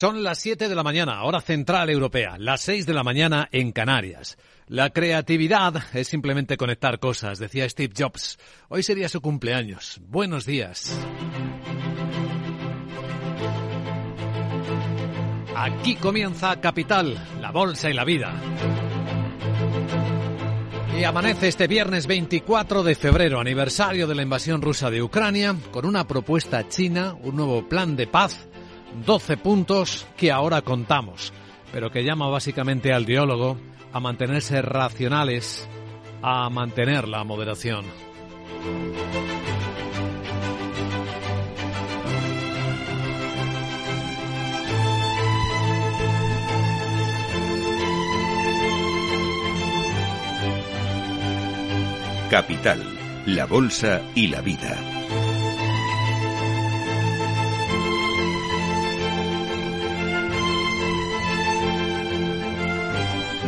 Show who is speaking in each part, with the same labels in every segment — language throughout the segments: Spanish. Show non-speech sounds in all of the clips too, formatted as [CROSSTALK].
Speaker 1: Son las 7 de la mañana, hora central europea, las 6 de la mañana en Canarias. La creatividad es simplemente conectar cosas, decía Steve Jobs. Hoy sería su cumpleaños. Buenos días. Aquí comienza Capital, la bolsa y la vida. Y amanece este viernes 24 de febrero, aniversario de la invasión rusa de Ucrania, con una propuesta china, un nuevo plan de paz 12 puntos que ahora contamos, pero que llama básicamente al diálogo a mantenerse racionales, a mantener la moderación.
Speaker 2: Capital, la Bolsa y la Vida.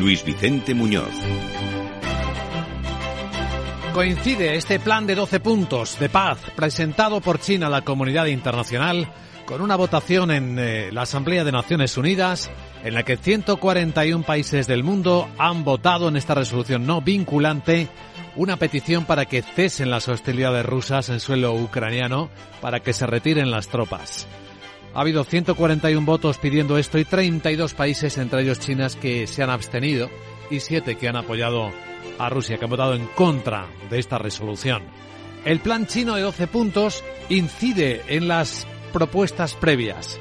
Speaker 2: Luis Vicente Muñoz.
Speaker 1: Coincide este plan de 12 puntos de paz presentado por China a la comunidad internacional con una votación en eh, la Asamblea de Naciones Unidas en la que 141 países del mundo han votado en esta resolución no vinculante una petición para que cesen las hostilidades rusas en suelo ucraniano para que se retiren las tropas. Ha habido 141 votos pidiendo esto y 32 países, entre ellos chinas, que se han abstenido y 7 que han apoyado a Rusia, que han votado en contra de esta resolución. El plan chino de 12 puntos incide en las propuestas previas.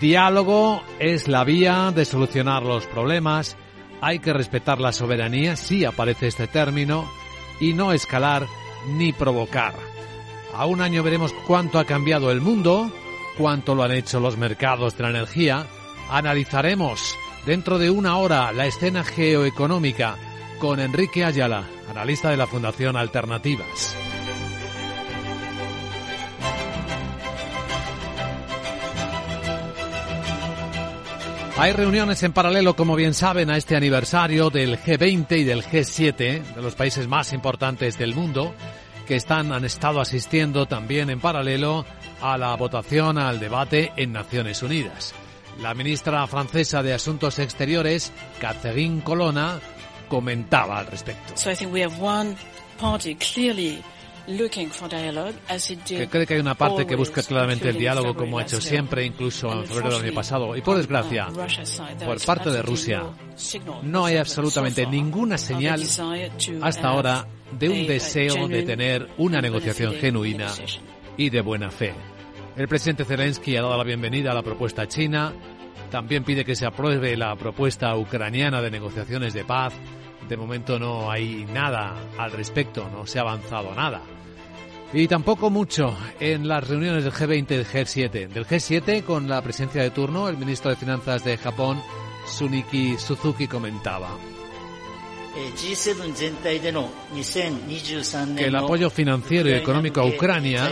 Speaker 1: Diálogo es la vía de solucionar los problemas. Hay que respetar la soberanía, sí aparece este término, y no escalar ni provocar. A un año veremos cuánto ha cambiado el mundo, cuánto lo han hecho los mercados de la energía, analizaremos dentro de una hora la escena geoeconómica con Enrique Ayala, analista de la Fundación Alternativas. Hay reuniones en paralelo, como bien saben, a este aniversario del G20 y del G7, de los países más importantes del mundo, que están, han estado asistiendo también en paralelo a la votación, al debate en Naciones Unidas. La ministra francesa de Asuntos Exteriores, Catherine Colonna, comentaba al respecto. que cree que hay una parte que busca claramente el diálogo como ha hecho siempre, incluso en febrero del año pasado. Y por desgracia, por parte de Rusia, no hay absolutamente ninguna señal hasta ahora de un deseo de tener una negociación genuina y de buena fe. El presidente Zelensky ha dado la bienvenida a la propuesta china, también pide que se apruebe la propuesta ucraniana de negociaciones de paz. De momento no hay nada al respecto, no se ha avanzado nada. Y tampoco mucho en las reuniones del G20 y del G7. Del G7, con la presencia de turno, el ministro de Finanzas de Japón, Suniki Suzuki, comentaba. Que el apoyo financiero y económico a Ucrania,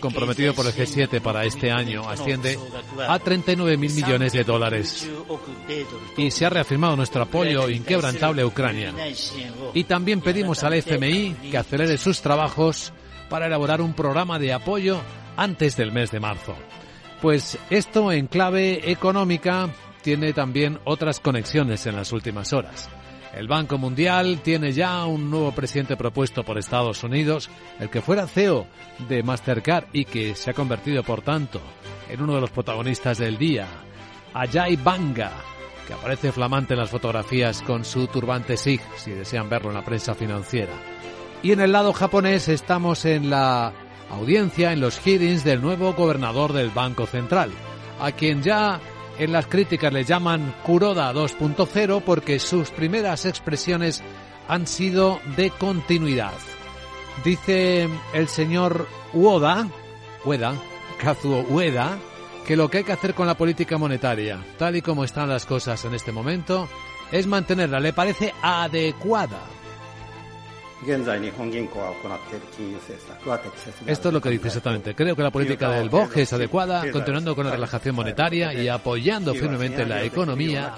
Speaker 1: comprometido por el G7 para este año, asciende a 39 mil millones de dólares. Y se ha reafirmado nuestro apoyo inquebrantable a Ucrania. Y también pedimos al FMI que acelere sus trabajos para elaborar un programa de apoyo antes del mes de marzo. Pues esto en clave económica tiene también otras conexiones en las últimas horas. El Banco Mundial tiene ya un nuevo presidente propuesto por Estados Unidos, el que fuera CEO de Mastercard y que se ha convertido, por tanto, en uno de los protagonistas del día, Ajay Banga, que aparece flamante en las fotografías con su turbante SIG, si desean verlo en la prensa financiera. Y en el lado japonés estamos en la audiencia, en los hearings del nuevo gobernador del Banco Central, a quien ya en las críticas le llaman Kuroda 2.0 porque sus primeras expresiones han sido de continuidad. Dice el señor Uoda, Ueda, Kazuo Ueda, que lo que hay que hacer con la política monetaria, tal y como están las cosas en este momento, es mantenerla, le parece adecuada. Esto es lo que dice exactamente. Creo que la política del BOJ es adecuada, continuando con la relajación monetaria y apoyando firmemente la economía.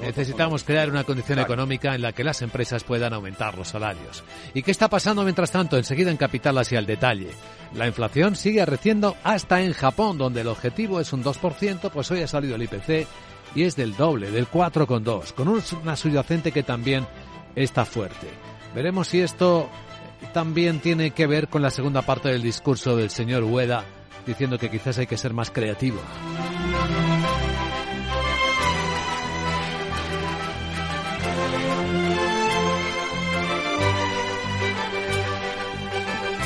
Speaker 1: Necesitamos crear una condición económica en la que las empresas puedan aumentar los salarios. ¿Y qué está pasando mientras tanto? Enseguida en Capital hacia el detalle. La inflación sigue arreciendo hasta en Japón, donde el objetivo es un 2%, pues hoy ha salido el IPC y es del doble, del 4,2, con una subyacente que también está fuerte. Veremos si esto también tiene que ver con la segunda parte del discurso del señor Ueda, diciendo que quizás hay que ser más creativo.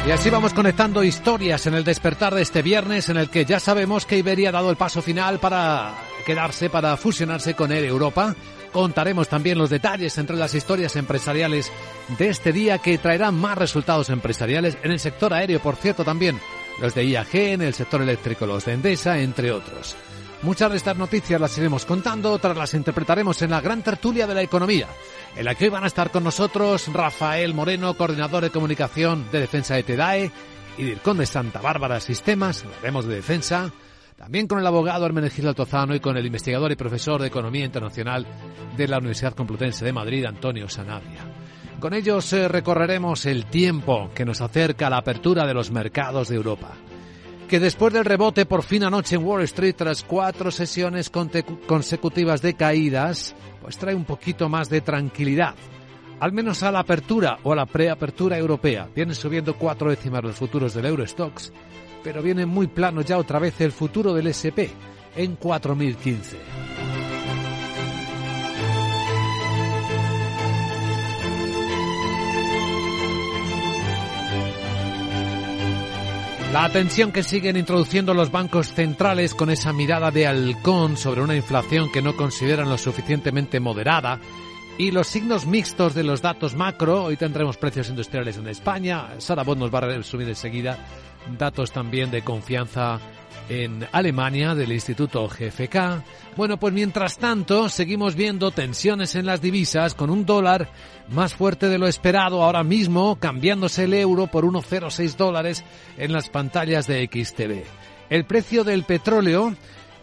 Speaker 1: Y así vamos conectando historias en el despertar de este viernes en el que ya sabemos que Iberia ha dado el paso final para quedarse, para fusionarse con Air Europa. Contaremos también los detalles entre las historias empresariales de este día que traerán más resultados empresariales en el sector aéreo, por cierto, también los de IAG, en el sector eléctrico, los de Endesa, entre otros. Muchas de estas noticias las iremos contando, otras las interpretaremos en la gran tertulia de la economía, en la que hoy van a estar con nosotros Rafael Moreno, coordinador de comunicación de defensa de TEDAE, y DIRCON de Santa Bárbara Sistemas, hablaremos de defensa, también con el abogado Hermenegildo Altozano y con el investigador y profesor de Economía Internacional de la Universidad Complutense de Madrid, Antonio Sanabria. Con ellos eh, recorreremos el tiempo que nos acerca a la apertura de los mercados de Europa que después del rebote por fin anoche en Wall Street tras cuatro sesiones consecutivas de caídas, pues trae un poquito más de tranquilidad. Al menos a la apertura o a la preapertura europea. Vienen subiendo cuatro décimas los futuros del Eurostox, pero viene muy plano ya otra vez el futuro del SP en 4015. La atención que siguen introduciendo los bancos centrales con esa mirada de halcón sobre una inflación que no consideran lo suficientemente moderada y los signos mixtos de los datos macro. Hoy tendremos precios industriales en España. Sara Bond nos va a resumir enseguida datos también de confianza en Alemania del Instituto GFK. Bueno, pues mientras tanto seguimos viendo tensiones en las divisas con un dólar más fuerte de lo esperado ahora mismo, cambiándose el euro por 1,06 dólares en las pantallas de XTV. El precio del petróleo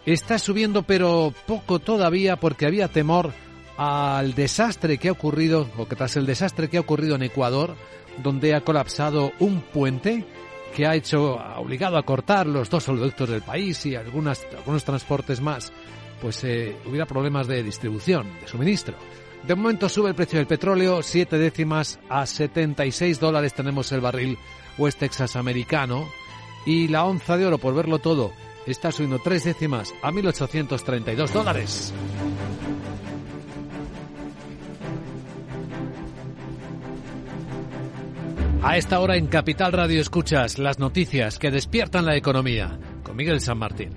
Speaker 1: está subiendo pero poco todavía porque había temor al desastre que ha ocurrido, o que tras el desastre que ha ocurrido en Ecuador, donde ha colapsado un puente, que ha hecho, ha obligado a cortar los dos oleoductos del país y algunas, algunos transportes más, pues eh, hubiera problemas de distribución, de suministro. De momento sube el precio del petróleo, siete décimas a 76 dólares tenemos el barril West Texas americano y la onza de oro, por verlo todo, está subiendo tres décimas a 1.832 dólares. A esta hora en Capital Radio escuchas las noticias que despiertan la economía con Miguel San Martín.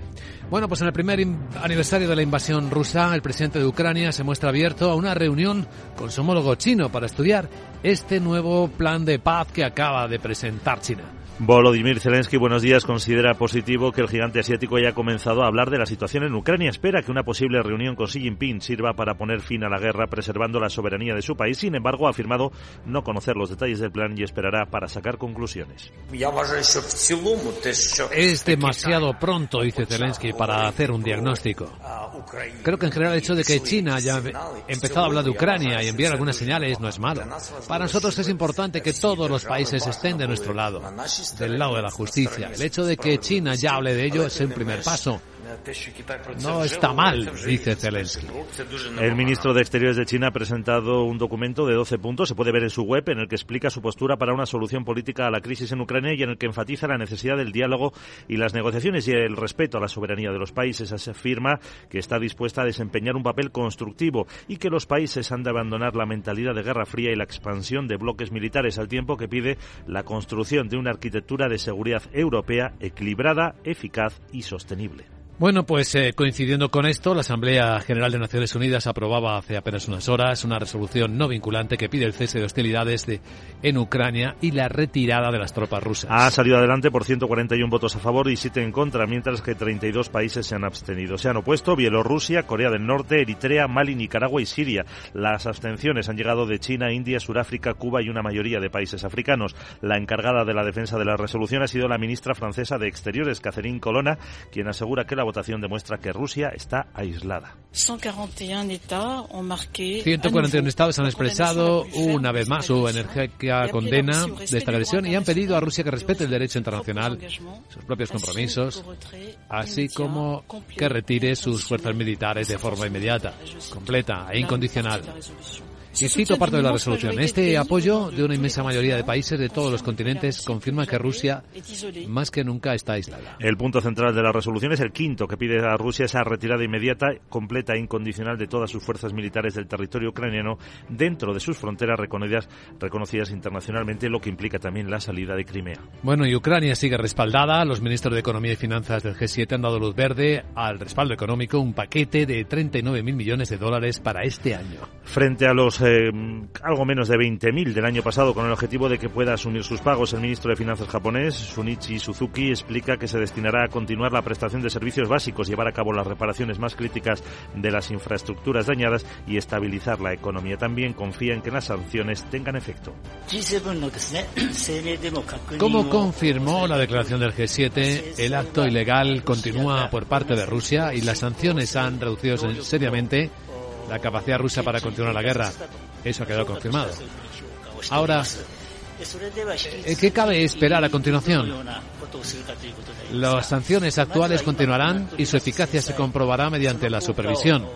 Speaker 1: Bueno, pues en el primer aniversario de la invasión rusa, el presidente de Ucrania se muestra abierto a una reunión con su homólogo chino para estudiar este nuevo plan de paz que acaba de presentar China.
Speaker 3: Volodymyr Zelensky, buenos días, considera positivo que el gigante asiático haya comenzado a hablar de la situación en Ucrania. Espera que una posible reunión con Xi Jinping sirva para poner fin a la guerra, preservando la soberanía de su país. Sin embargo, ha afirmado no conocer los detalles del plan y esperará para sacar conclusiones.
Speaker 1: Es demasiado pronto, dice Zelensky, para hacer un diagnóstico. Creo que en general el hecho de que China haya empezado a hablar de Ucrania y enviar algunas señales no es malo. Para nosotros es importante que todos los países estén de nuestro lado del lado de la justicia. El hecho de que China ya hable de ello es un primer paso. No está mal, dice Zelensky.
Speaker 3: El ministro de Exteriores de China ha presentado un documento de 12 puntos, se puede ver en su web, en el que explica su postura para una solución política a la crisis en Ucrania y en el que enfatiza la necesidad del diálogo y las negociaciones y el respeto a la soberanía de los países. Se afirma que está dispuesta a desempeñar un papel constructivo y que los países han de abandonar la mentalidad de guerra fría y la expansión de bloques militares al tiempo que pide la construcción de una arquitectura de seguridad europea equilibrada, eficaz y sostenible.
Speaker 1: Bueno, pues eh, coincidiendo con esto, la Asamblea General de Naciones Unidas aprobaba hace apenas unas horas una resolución no vinculante que pide el cese de hostilidades de, en Ucrania y la retirada de las tropas rusas.
Speaker 3: Ha salido adelante por 141 votos a favor y 7 en contra, mientras que 32 países se han abstenido. Se han opuesto Bielorrusia, Corea del Norte, Eritrea, Mali, Nicaragua y Siria. Las abstenciones han llegado de China, India, Sudáfrica, Cuba y una mayoría de países africanos. La encargada de la defensa de la resolución ha sido la ministra francesa de Exteriores, Catherine Colonna, quien asegura que la votación demuestra que Rusia está aislada.
Speaker 1: 141 estados han expresado una vez más su enérgica condena de esta agresión y han pedido a Rusia que respete el derecho internacional, sus propios compromisos, así como que retire sus fuerzas militares de forma inmediata, completa e incondicional. Y cito parte de la resolución. Este apoyo de una inmensa mayoría de países de todos los continentes confirma que Rusia más que nunca está aislada.
Speaker 3: El punto central de la resolución es el quinto, que pide a Rusia esa retirada inmediata, completa e incondicional de todas sus fuerzas militares del territorio ucraniano dentro de sus fronteras reconocidas, reconocidas internacionalmente, lo que implica también la salida de Crimea.
Speaker 1: Bueno, y Ucrania sigue respaldada. Los ministros de Economía y Finanzas del G7 han dado luz verde al respaldo económico, un paquete de 39.000 millones de dólares para este año.
Speaker 3: Frente a los eh, algo menos de 20.000 del año pasado con el objetivo de que pueda asumir sus pagos. El ministro de Finanzas japonés, Shunichi Suzuki, explica que se destinará a continuar la prestación de servicios básicos, llevar a cabo las reparaciones más críticas de las infraestructuras dañadas y estabilizar la economía. También confía en que las sanciones tengan efecto.
Speaker 1: Como confirmó la declaración del G7, el acto ilegal continúa por parte de Rusia y las sanciones han reducido seriamente la capacidad rusa para continuar la guerra. Eso ha quedado confirmado. Ahora, eh, ¿qué cabe esperar a continuación? Las sanciones actuales continuarán y su eficacia se comprobará mediante la supervisión.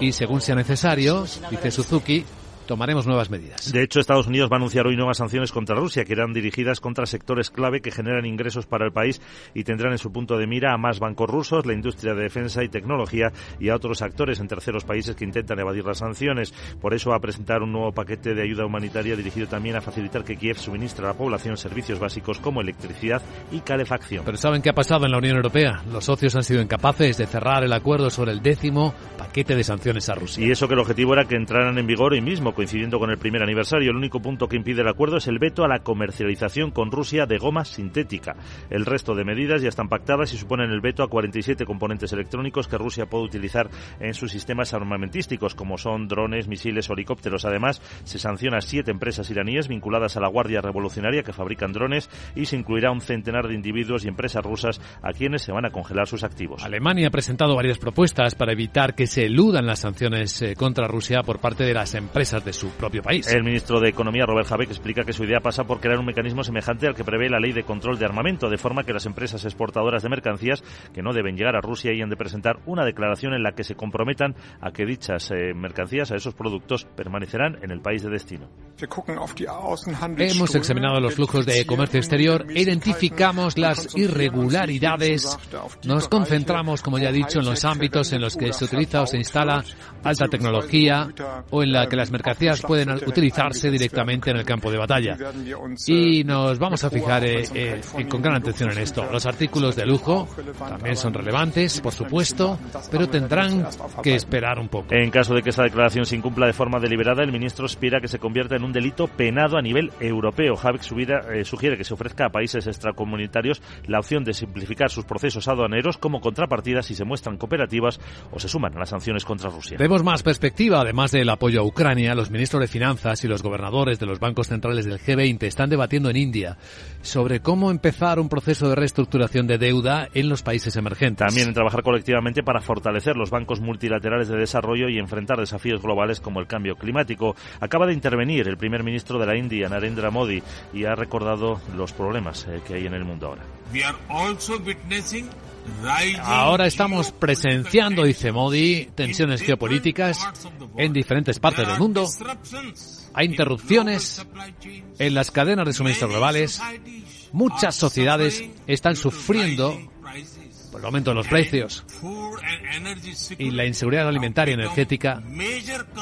Speaker 1: Y según sea necesario, dice Suzuki, tomaremos nuevas medidas.
Speaker 3: De hecho, Estados Unidos va a anunciar hoy nuevas sanciones contra Rusia, que irán dirigidas contra sectores clave que generan ingresos para el país y tendrán en su punto de mira a más bancos rusos, la industria de defensa y tecnología y a otros actores en terceros países que intentan evadir las sanciones. Por eso va a presentar un nuevo paquete de ayuda humanitaria dirigido también a facilitar que Kiev suministre a la población servicios básicos como electricidad y calefacción.
Speaker 1: Pero ¿saben qué ha pasado en la Unión Europea? Los socios han sido incapaces de cerrar el acuerdo sobre el décimo paquete de sanciones a Rusia.
Speaker 3: Y eso que el objetivo era que entraran en vigor hoy mismo, coincidiendo con el primer aniversario. El único punto que impide el acuerdo es el veto a la comercialización con Rusia de goma sintética. El resto de medidas ya están pactadas y suponen el veto a 47 componentes electrónicos que Rusia puede utilizar en sus sistemas armamentísticos, como son drones, misiles o helicópteros. Además, se sanciona a siete empresas iraníes vinculadas a la Guardia Revolucionaria que fabrican drones y se incluirá un centenar de individuos y empresas rusas a quienes se van a congelar sus activos.
Speaker 1: Alemania ha presentado varias propuestas para evitar que se eludan las sanciones eh, contra Rusia por parte de las empresas de su propio país.
Speaker 3: El ministro de Economía, Robert Habeck, explica que su idea pasa por crear un mecanismo semejante al que prevé la ley de control de armamento, de forma que las empresas exportadoras de mercancías que no deben llegar a Rusia hayan de presentar una declaración en la que se comprometan a que dichas eh, mercancías, a esos productos, permanecerán en el país de destino.
Speaker 1: Hemos examinado los flujos de comercio exterior, identificamos las irregularidades, nos concentramos, como ya he dicho, en los ámbitos en los que se utiliza o se instala alta tecnología o en la que las mercancías pueden utilizarse directamente en el campo de batalla. Y nos vamos a fijar eh, eh, con gran atención en esto. Los artículos de lujo también son relevantes, por supuesto, pero tendrán que esperar un poco.
Speaker 3: En caso de que esa declaración se incumpla de forma deliberada, el ministro aspira que se convierta en un delito penado a nivel europeo. Javier eh, sugiere que se ofrezca a países extracomunitarios la opción de simplificar sus procesos aduaneros como contrapartida si se muestran cooperativas o se suman a las contra Rusia.
Speaker 1: Vemos más perspectiva, además del apoyo a Ucrania, los ministros de Finanzas y los gobernadores de los bancos centrales del G20 están debatiendo en India sobre cómo empezar un proceso de reestructuración de deuda en los países emergentes.
Speaker 3: También en trabajar colectivamente para fortalecer los bancos multilaterales de desarrollo y enfrentar desafíos globales como el cambio climático. Acaba de intervenir el primer ministro de la India, Narendra Modi, y ha recordado los problemas eh, que hay en el mundo ahora.
Speaker 1: Ahora estamos presenciando, dice Modi, tensiones geopolíticas en diferentes partes del mundo. Hay interrupciones en las cadenas de suministro globales. Muchas sociedades están sufriendo por el aumento de los precios y la inseguridad alimentaria y energética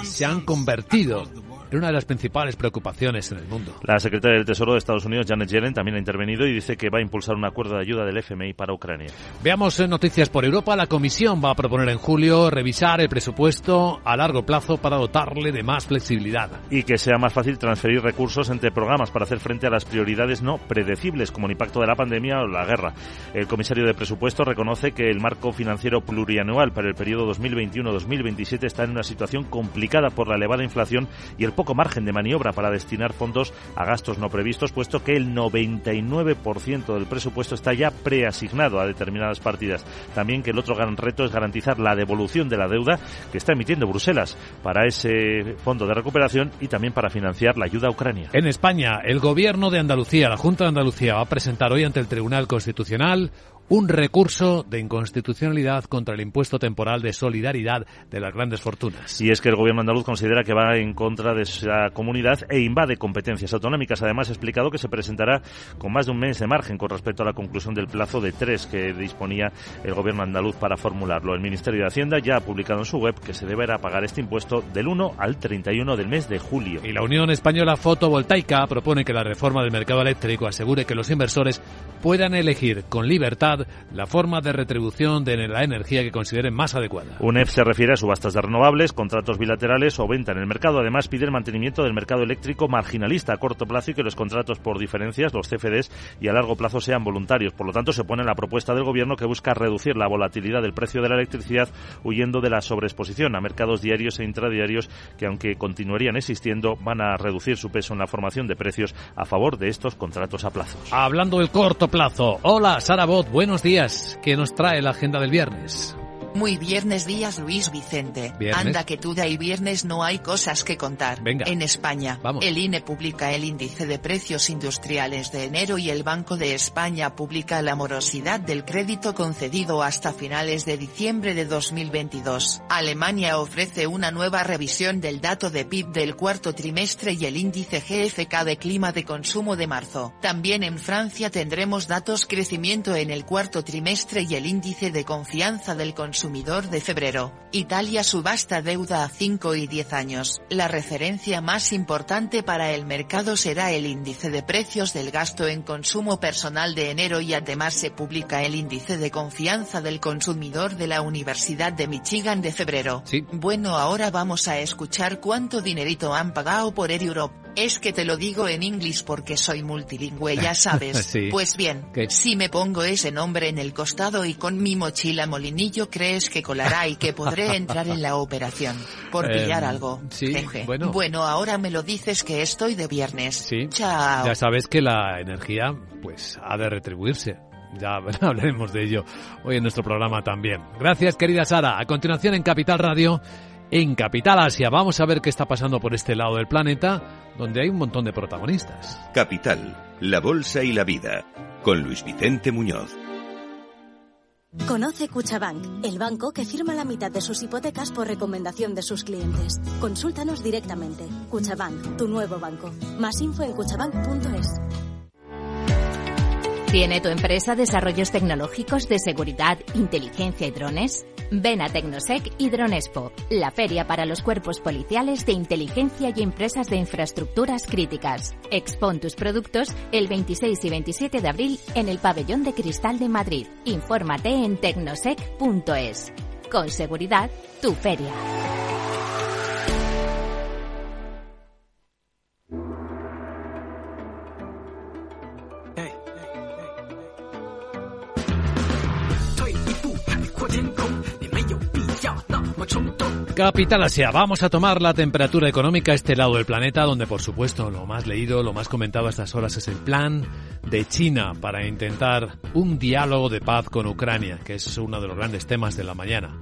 Speaker 1: se han convertido en una de las principales preocupaciones en el mundo.
Speaker 3: La secretaria del Tesoro de Estados Unidos, Janet Yellen, también ha intervenido y dice que va a impulsar un acuerdo de ayuda del FMI para Ucrania.
Speaker 1: Veamos eh, noticias por Europa. La Comisión va a proponer en julio revisar el presupuesto a largo plazo para dotarle de más flexibilidad.
Speaker 3: Y que sea más fácil transferir recursos entre programas para hacer frente a las prioridades no predecibles, como el impacto de la pandemia o la guerra. El comisario de presupuesto reconoce que el marco financiero plurianual para el periodo 2021-2027 está en una situación complicada por la elevada inflación y el poco margen de maniobra para destinar fondos a gastos no previstos, puesto que el 99% del presupuesto está ya preasignado a determinadas partidas. También que el otro gran reto es garantizar la devolución de la deuda que está emitiendo Bruselas para ese fondo de recuperación y también para financiar la ayuda a Ucrania.
Speaker 1: En España, el gobierno de Andalucía, la Junta de Andalucía, va a presentar hoy ante el Tribunal Constitucional un recurso de inconstitucionalidad contra el impuesto temporal de solidaridad de las grandes fortunas.
Speaker 3: Y es que el gobierno andaluz considera que va en contra de esa comunidad e invade competencias autonómicas. Además, ha explicado que se presentará con más de un mes de margen con respecto a la conclusión del plazo de tres que disponía el gobierno andaluz para formularlo. El Ministerio de Hacienda ya ha publicado en su web que se deberá pagar este impuesto del 1 al 31 del mes de julio.
Speaker 1: Y la Unión Española Fotovoltaica propone que la reforma del mercado eléctrico asegure que los inversores puedan elegir con libertad la forma de retribución de la energía que consideren más adecuada.
Speaker 3: UNEF se refiere a subastas de renovables, contratos bilaterales o venta en el mercado. Además, pide el mantenimiento del mercado eléctrico marginalista a corto plazo y que los contratos por diferencias, los CFDs, y a largo plazo sean voluntarios. Por lo tanto, se pone la propuesta del Gobierno que busca reducir la volatilidad del precio de la electricidad huyendo de la sobreexposición a mercados diarios e intradiarios que, aunque continuarían existiendo, van a reducir su peso en la formación de precios a favor de estos contratos a plazo.
Speaker 1: Hablando del corto plazo. Hola, Sara Bot, buenos días. ¿Qué nos trae la agenda del viernes?
Speaker 4: Muy viernes días Luis Vicente.
Speaker 1: ¿Viernes?
Speaker 4: Anda que tú y viernes no hay cosas que contar.
Speaker 1: Venga.
Speaker 4: En España,
Speaker 1: Vamos.
Speaker 4: el INE publica el índice de precios industriales de enero y el Banco de España publica la morosidad del crédito concedido hasta finales de diciembre de 2022. Alemania ofrece una nueva revisión del dato de PIB del cuarto trimestre y el índice GFK de clima de consumo de marzo. También en Francia tendremos datos crecimiento en el cuarto trimestre y el índice de confianza del consumidor de febrero. Italia subasta deuda a 5 y 10 años. La referencia más importante para el mercado será el índice de precios del gasto en consumo personal de enero y además se publica el índice de confianza del consumidor de la Universidad de Michigan de febrero.
Speaker 1: Sí.
Speaker 4: Bueno, ahora vamos a escuchar cuánto dinerito han pagado por Air Europe. Es que te lo digo en inglés porque soy multilingüe, ya [LAUGHS] sabes.
Speaker 1: Sí.
Speaker 4: Pues bien,
Speaker 1: ¿Qué?
Speaker 4: si me pongo ese nombre en el costado y con mi mochila molinillo crees que colará y que podré entrar en la operación. Por
Speaker 1: Eh,
Speaker 4: pillar algo.
Speaker 1: sí,
Speaker 4: Jeje.
Speaker 1: bueno.
Speaker 4: ahora me lo dices que estoy de viernes.
Speaker 1: Sí.
Speaker 4: Chao.
Speaker 1: Ya sabes que la energía, pues, ha de retribuirse. Ya [LAUGHS] hablaremos de ello hoy en nuestro programa también. Gracias, querida Sara. A continuación, en Capital Radio, en Capital Asia, vamos a ver qué está pasando por este lado del planeta, donde hay un montón de protagonistas.
Speaker 2: Capital, la Bolsa y la Vida, con Luis Vicente Muñoz.
Speaker 5: Conoce Cuchabank, el banco que firma la mitad de sus hipotecas por recomendación de sus clientes. Consúltanos directamente. Cuchabank, tu nuevo banco. Más info en cuchabank.es.
Speaker 6: ¿Tiene tu empresa desarrollos tecnológicos de seguridad, inteligencia y drones? Ven a Tecnosec y Dronespo, la feria para los cuerpos policiales de inteligencia y empresas de infraestructuras críticas. Expon tus productos el 26 y 27 de abril en el Pabellón de Cristal de Madrid. Infórmate en tecnosec.es. Con seguridad, tu feria.
Speaker 1: Capital Asia, vamos a tomar la temperatura económica a este lado del planeta, donde por supuesto lo más leído, lo más comentado a estas horas es el plan de China para intentar un diálogo de paz con Ucrania, que es uno de los grandes temas de la mañana.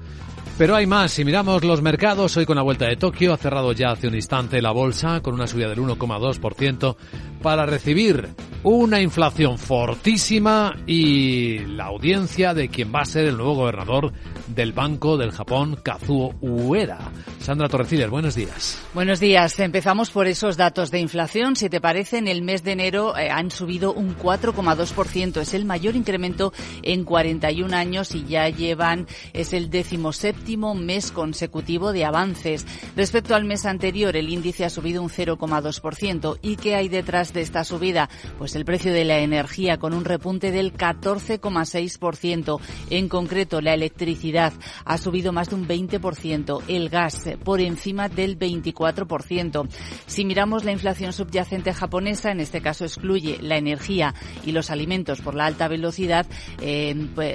Speaker 1: Pero hay más, si miramos los mercados, hoy con la vuelta de Tokio ha cerrado ya hace un instante la bolsa con una subida del 1,2% para recibir una inflación fortísima y la audiencia de quien va a ser el nuevo gobernador del Banco del Japón, Kazuo Ueda. Sandra Torrecides, buenos días.
Speaker 7: Buenos días. Empezamos por esos datos de inflación. Si te parece, en el mes de enero eh, han subido un 4,2%. Es el mayor incremento en 41 años y ya llevan, es el decimoséptimo mes consecutivo de avances. Respecto al mes anterior, el índice ha subido un 0,2%. ¿Y qué hay detrás de esta subida? Pues el precio de la energía con un repunte del 14,6%. En concreto, la electricidad ha subido más de un 20%, el gas por encima del 24%. Si miramos la inflación subyacente japonesa, en este caso excluye la energía y los alimentos por la alta velocidad, eh,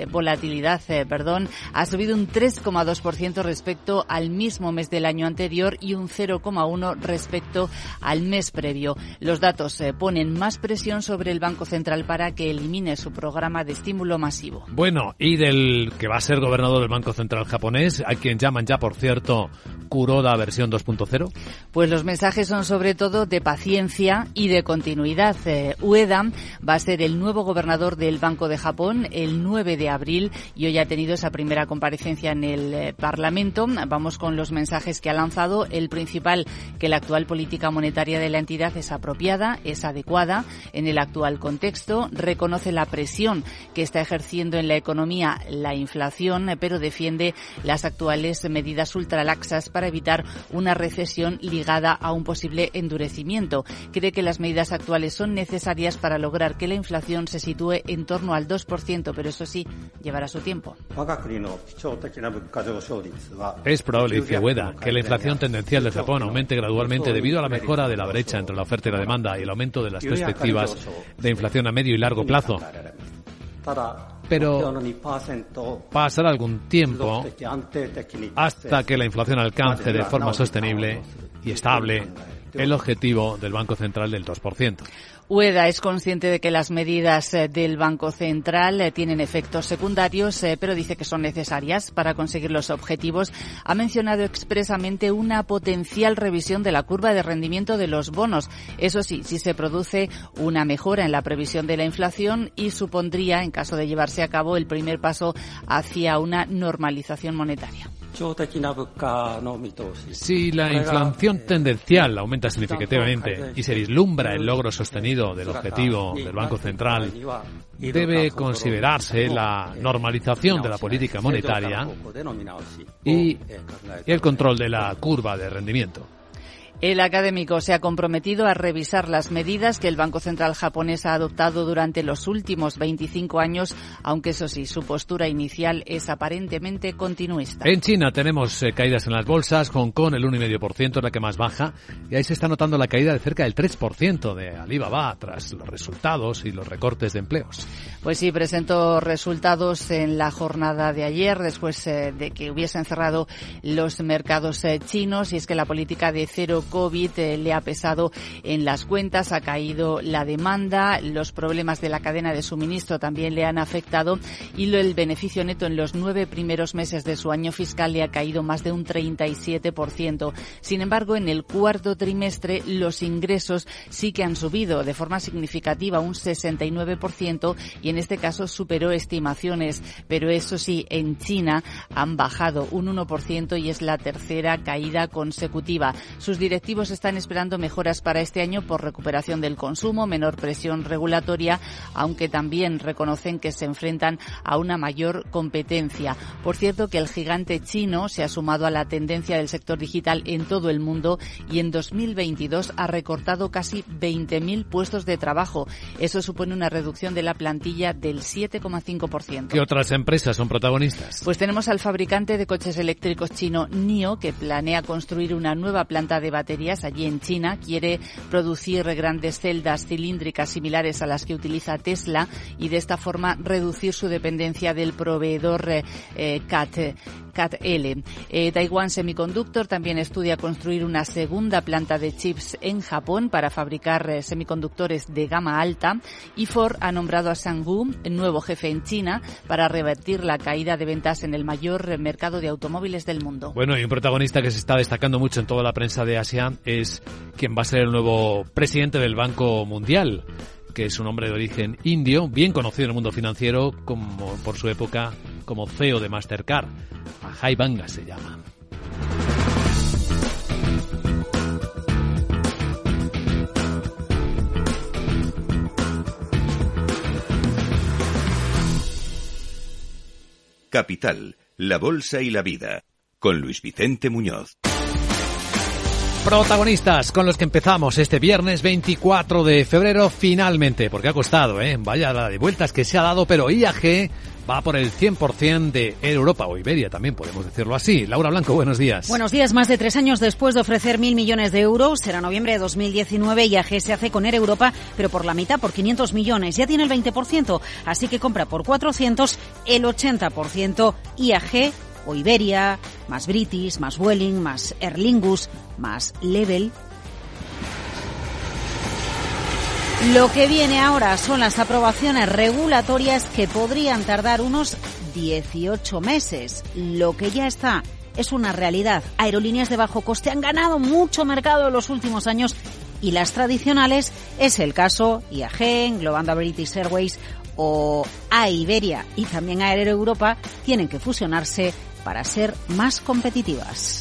Speaker 7: volatilidad, eh, perdón, ha subido un 3,2% respecto al mismo mes del año anterior y un 0,1 respecto al mes previo. Los datos eh, ponen más presión sobre el Banco Central para que elimine su programa de estímulo masivo.
Speaker 1: Bueno, y del que va a ser gobernador del Banco Central japonés, a quien llaman ya, por cierto, Kuroda versión 2.0?
Speaker 7: Pues los mensajes son sobre todo de paciencia y de continuidad. Eh, Ueda va a ser el nuevo gobernador del Banco de Japón el 9 de abril y hoy ha tenido esa primera comparecencia en el eh, Parlamento. Vamos con los mensajes que ha lanzado. El principal, que la actual política monetaria de la entidad es apropiada, es adecuada en el actual contexto, reconoce la presión que está ejerciendo en la economía la inflación, pero defiende las actuales medidas ultralaxas para evitar una recesión ligada a un posible endurecimiento. Cree que las medidas actuales son necesarias para lograr que la inflación se sitúe en torno al 2%, pero eso sí, llevará su tiempo.
Speaker 1: Es probable, dice Ueda, que la inflación tendencial de Japón aumente gradualmente debido a la mejora de la brecha entre la oferta y la demanda y el aumento de las perspectivas de inflación a medio y largo plazo. Pero pasará algún tiempo hasta que la inflación alcance de forma sostenible y estable el objetivo del Banco Central del 2%.
Speaker 7: Ueda es consciente de que las medidas eh, del Banco Central eh, tienen efectos secundarios, eh, pero dice que son necesarias para conseguir los objetivos. Ha mencionado expresamente una potencial revisión de la curva de rendimiento de los bonos. Eso sí, si se produce una mejora en la previsión de la inflación y supondría, en caso de llevarse a cabo, el primer paso hacia una normalización monetaria.
Speaker 1: Si la inflación tendencial aumenta significativamente y se vislumbra el logro sostenido del objetivo del Banco Central, debe considerarse la normalización de la política monetaria y el control de la curva de rendimiento.
Speaker 7: El académico se ha comprometido a revisar las medidas que el Banco Central japonés ha adoptado durante los últimos 25 años, aunque eso sí, su postura inicial es aparentemente continuista.
Speaker 1: En China tenemos eh, caídas en las bolsas, Hong Kong el 1,5% es la que más baja, y ahí se está notando la caída de cerca del 3% de Alibaba tras los resultados y los recortes de empleos.
Speaker 7: Pues sí, presentó resultados en la jornada de ayer, después eh, de que hubiesen cerrado los mercados eh, chinos, y es que la política de cero COVID eh, le ha pesado en las cuentas, ha caído la demanda, los problemas de la cadena de suministro también le han afectado y el beneficio neto en los nueve primeros meses de su año fiscal le ha caído más de un 37%. Sin embargo, en el cuarto trimestre los ingresos sí que han subido de forma significativa un 69% y en este caso superó estimaciones, pero eso sí, en China han bajado un 1% y es la tercera caída consecutiva. Sus directivos están esperando mejoras para este año por recuperación del consumo, menor presión regulatoria, aunque también reconocen que se enfrentan a una mayor competencia. Por cierto, que el gigante chino se ha sumado a la tendencia del sector digital en todo el mundo y en 2022 ha recortado casi 20.000 puestos de trabajo. Eso supone una reducción de la plantilla del 7,5%.
Speaker 1: ¿Qué otras empresas son protagonistas?
Speaker 7: Pues tenemos al fabricante de coches eléctricos chino NIO, que planea construir una nueva planta de allí en China. Quiere producir grandes celdas cilíndricas similares a las que utiliza Tesla y de esta forma reducir su dependencia del proveedor eh, eh, CAT. CAT-L. Eh, Taiwan Semiconductor también estudia construir una segunda planta de chips en Japón para fabricar semiconductores de gama alta y Ford ha nombrado a Sanggu nuevo jefe en China para revertir la caída de ventas en el mayor mercado de automóviles del mundo.
Speaker 1: Bueno, y un protagonista que se está destacando mucho en toda la prensa de Asia es quien va a ser el nuevo presidente del Banco Mundial que es un hombre de origen indio, bien conocido en el mundo financiero como por su época como CEO de Mastercard. Ajay Banga se llama.
Speaker 2: Capital, la Bolsa y la Vida, con Luis Vicente Muñoz.
Speaker 1: Protagonistas con los que empezamos este viernes 24 de febrero finalmente, porque ha costado, ¿eh? Vaya la de vueltas que se ha dado, pero IAG va por el 100% de Europa o Iberia, también podemos decirlo así. Laura Blanco, buenos días.
Speaker 8: Buenos días. Más de tres años después de ofrecer mil millones de euros, será noviembre de 2019, IAG se hace con Air Europa, pero por la mitad, por 500 millones. Ya tiene el 20%, así que compra por 400 el 80%. IAG o Iberia, más British, más Welling, más Erlingus, más Level. Lo que viene ahora son las aprobaciones regulatorias que podrían tardar unos 18 meses. Lo que ya está es una realidad. Aerolíneas de bajo coste han ganado mucho mercado en los últimos años y las tradicionales es el caso IAG, Global British Airways o a Iberia y también a Air Europa tienen que fusionarse para ser más competitivas.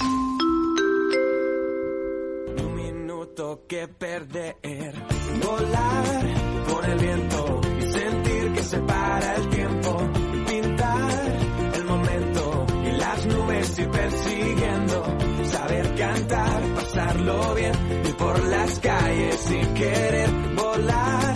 Speaker 9: Un minuto que perder, volar con el viento y sentir que se para el tiempo, pintar el momento y las nubes y persiguiendo, saber cantar, pasarlo bien y por las calles y querer volar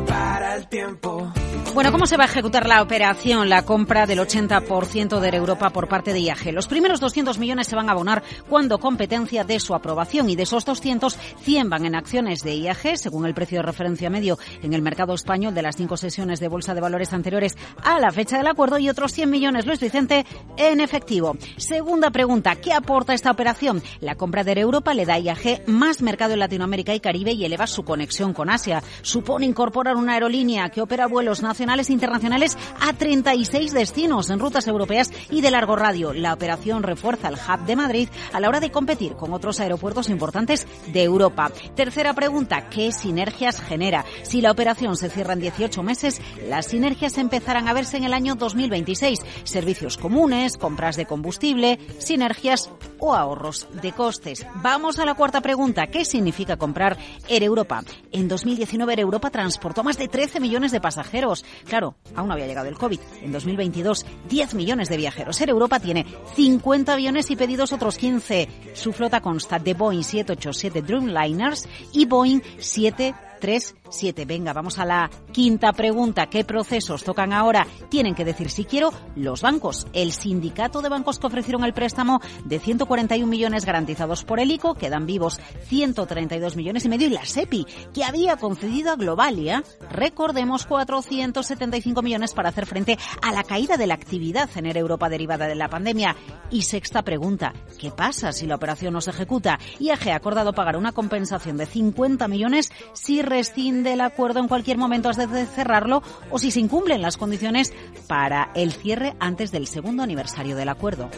Speaker 9: para el tiempo.
Speaker 8: Bueno, ¿cómo se va a ejecutar la operación, la compra del 80% de Europa por parte de IAG? Los primeros 200 millones se van a abonar cuando competencia de su aprobación y de esos 200, 100 van en acciones de IAG, según el precio de referencia medio en el mercado español de las cinco sesiones de bolsa de valores anteriores a la fecha del acuerdo y otros 100 millones, Luis Vicente, en efectivo. Segunda pregunta, ¿qué aporta esta operación? La compra de Europa le da a IAG más mercado en Latinoamérica y Caribe y eleva su conexión con Asia. Supone incorporar una aerolínea que opera vuelos nacionales e internacionales a 36 destinos en rutas europeas y de largo radio. La operación refuerza el hub de Madrid a la hora de competir con otros aeropuertos importantes de Europa. Tercera pregunta, ¿qué sinergias genera? Si la operación se cierra en 18 meses, las sinergias empezarán a verse en el año 2026. Servicios comunes, compras de combustible, sinergias o ahorros de costes. Vamos a la cuarta pregunta, ¿qué significa comprar Air Europa? En 2019 Air Europa transportó más de 13 millones de pasajeros. Claro, aún no había llegado el COVID. En 2022, 10 millones de viajeros. Air Europa tiene 50 aviones y pedidos otros 15. Su flota consta de Boeing 787 Dreamliners y Boeing 7 3, 7. Venga, vamos a la quinta pregunta. ¿Qué procesos tocan ahora? Tienen que decir si quiero los bancos. El sindicato de bancos que ofrecieron el préstamo de 141 millones garantizados por el ICO quedan vivos 132 millones y medio y la SEPI, que había concedido a Globalia, recordemos 475 millones para hacer frente a la caída de la actividad en Europa derivada de la pandemia. Y sexta pregunta, ¿qué pasa si la operación no se ejecuta? IAG ha acordado pagar una compensación de 50 millones si rescinde el acuerdo en cualquier momento antes de cerrarlo o si se incumplen las condiciones para el cierre antes del segundo aniversario del acuerdo.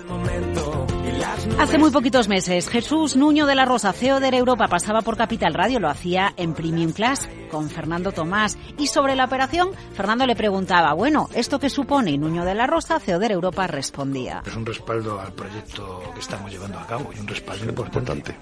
Speaker 8: Hace muy poquitos meses, Jesús Nuño de la Rosa, CEO de Europa, pasaba por Capital Radio, lo hacía en Premium Class con Fernando Tomás. Y sobre la operación, Fernando le preguntaba, bueno, ¿esto qué supone? Y Nuño de la Rosa, CEO de Europa, respondía.
Speaker 10: Es un respaldo al proyecto que estamos llevando a cabo y un respaldo importante.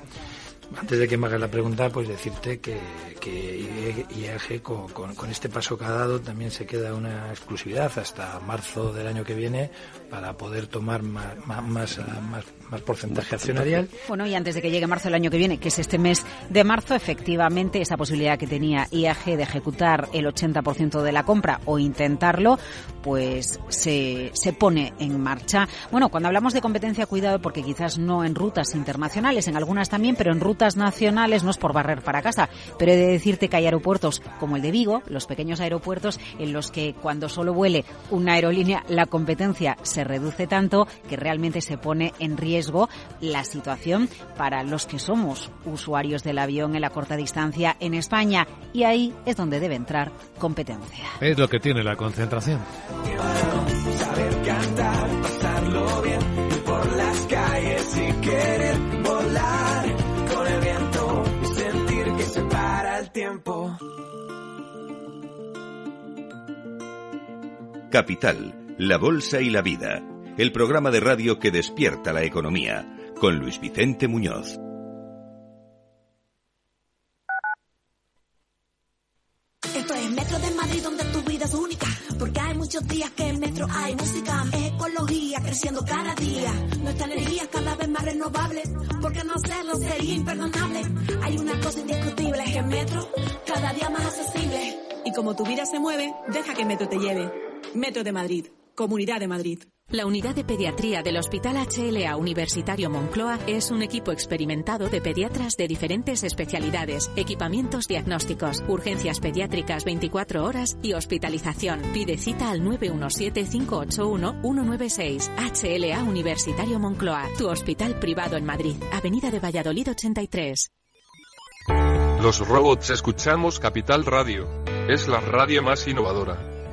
Speaker 10: Antes de que me hagas la pregunta, pues decirte que, que IAG con, con, con, este paso que ha dado también se queda una exclusividad hasta marzo del año que viene para poder tomar más, más, más, más porcentaje accionarial.
Speaker 8: Bueno, y antes de que llegue marzo del año que viene, que es este mes de marzo, efectivamente esa posibilidad que tenía IAG de ejecutar el 80% de la compra o intentarlo, pues se, se pone en marcha. Bueno, cuando hablamos de competencia, cuidado porque quizás no en rutas internacionales, en algunas también, pero en rutas nacionales no es por barrer para casa. Pero he de decirte que hay aeropuertos como el de Vigo, los pequeños aeropuertos en los que cuando solo vuele una aerolínea, la competencia se reduce tanto que realmente se pone en riesgo la situación para los que somos usuarios del avión en la corta distancia en España. Y ahí es donde debe entrar competencia.
Speaker 1: Es lo que tiene la concentración.
Speaker 9: Saber cantar, pasarlo bien, ir por las calles y querer volar con el viento y sentir que se para el
Speaker 11: metro.
Speaker 2: Capital, la Bolsa y la Vida, el programa de radio que despierta la economía, con Luis Vicente Muñoz.
Speaker 12: Esto es Metro de Madrid donde tu vida es única, porque hay muchos días que en Metro hay música, es ecología creciendo cada día, nuestra energía cada vez más renovable, porque no hacerlo sería imperdonable. Hay una cosa indiscutible, es que Metro cada día más accesible.
Speaker 13: Y como tu vida se mueve, deja que Metro te lleve. Metro de Madrid, Comunidad de Madrid.
Speaker 14: La unidad de pediatría del Hospital HLA Universitario Moncloa es un equipo experimentado de pediatras de diferentes especialidades, equipamientos diagnósticos, urgencias pediátricas 24 horas y hospitalización. Pide cita al 917-581-196. HLA Universitario Moncloa, tu hospital privado en Madrid, Avenida de Valladolid 83.
Speaker 15: Los robots escuchamos Capital Radio. Es la radio más innovadora.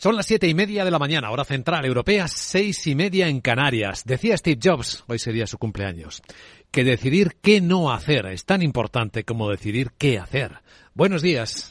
Speaker 1: Son las siete y media de la mañana, hora central europea, seis y media en Canarias. Decía Steve Jobs, hoy sería su cumpleaños, que decidir qué no hacer es tan importante como decidir qué hacer. Buenos días.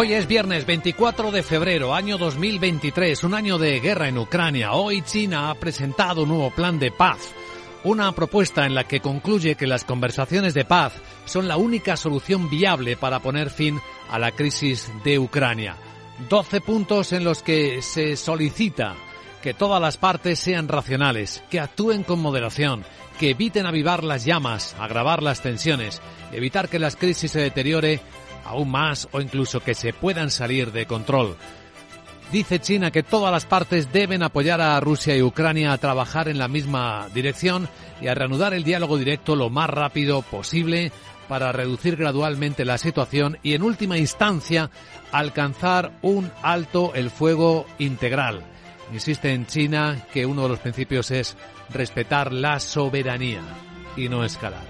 Speaker 1: Hoy es viernes 24 de febrero, año 2023, un año de guerra en Ucrania. Hoy China ha presentado un nuevo plan de paz, una propuesta en la que concluye que las conversaciones de paz son la única solución viable para poner fin a la crisis de Ucrania. 12 puntos en los que se solicita que todas las partes sean racionales, que actúen con moderación, que eviten avivar las llamas, agravar las tensiones, evitar que las crisis se deteriore aún más o incluso que se puedan salir de control. Dice China que todas las partes deben apoyar a Rusia y Ucrania a trabajar en la misma dirección y a reanudar el diálogo directo lo más rápido posible para reducir gradualmente la situación y en última instancia alcanzar un alto el fuego integral. Insiste en China que uno de los principios es respetar la soberanía y no escalar.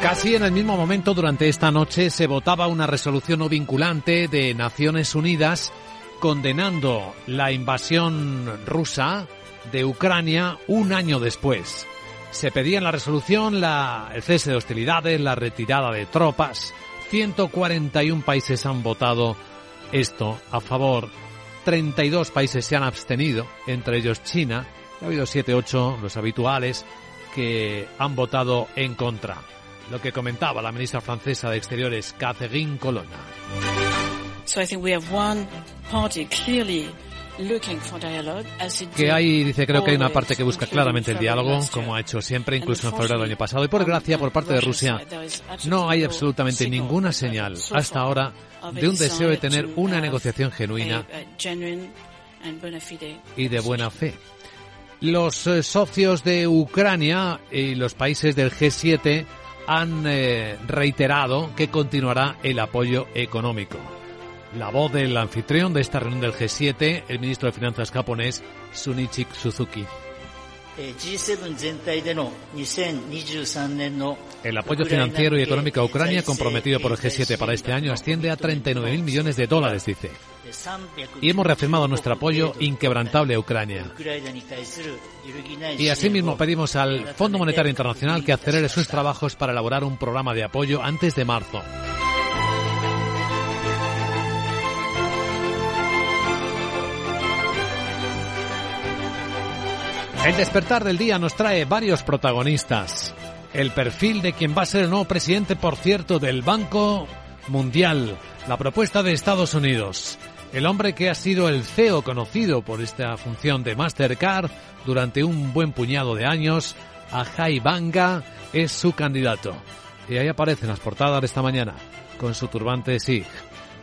Speaker 1: Casi en el mismo momento durante esta noche se votaba una resolución no vinculante de Naciones Unidas condenando la invasión rusa de Ucrania un año después. Se pedía en la resolución la, el cese de hostilidades, la retirada de tropas. 141 países han votado esto a favor. 32 países se han abstenido, entre ellos China. Ha habido 7, 8, los habituales, que han votado en contra lo que comentaba la ministra francesa de Exteriores, Catherine Colonna. Que hay, dice, creo que hay una parte que busca claramente el diálogo, como ha hecho siempre, incluso en febrero del año pasado. Y por gracia, por parte de Rusia, no hay absolutamente ninguna señal hasta ahora de un deseo de tener una negociación genuina y de buena fe. Los eh, socios de Ucrania y los países del G7 han eh, reiterado que continuará el apoyo económico. La voz del anfitrión de esta reunión del G7, el ministro de Finanzas japonés, Sunichi Suzuki. El apoyo financiero y económico a Ucrania comprometido por el G7 para este año asciende a 39.000 millones de dólares, dice. Y hemos reafirmado nuestro apoyo inquebrantable a Ucrania. Y asimismo pedimos al Fondo Monetario Internacional que acelere sus trabajos para elaborar un programa de apoyo antes de marzo. El despertar del día nos trae varios protagonistas. El perfil de quien va a ser el nuevo presidente, por cierto, del Banco Mundial. La propuesta de Estados Unidos. El hombre que ha sido el CEO conocido por esta función de Mastercard durante un buen puñado de años, Ajay Banga, es su candidato. Y ahí aparecen las portadas de esta mañana, con su turbante SIG.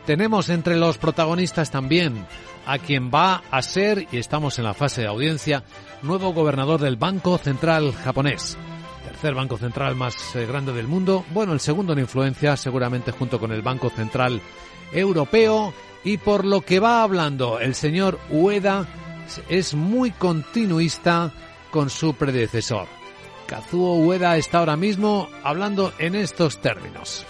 Speaker 1: Tenemos entre los protagonistas también a quien va a ser, y estamos en la fase de audiencia, nuevo gobernador del Banco Central japonés. Tercer banco central más eh, grande del mundo. Bueno, el segundo en influencia, seguramente junto con el Banco Central Europeo. Y por lo que va hablando el señor Ueda, es muy continuista con su predecesor. Kazuo Ueda está ahora mismo hablando en estos términos.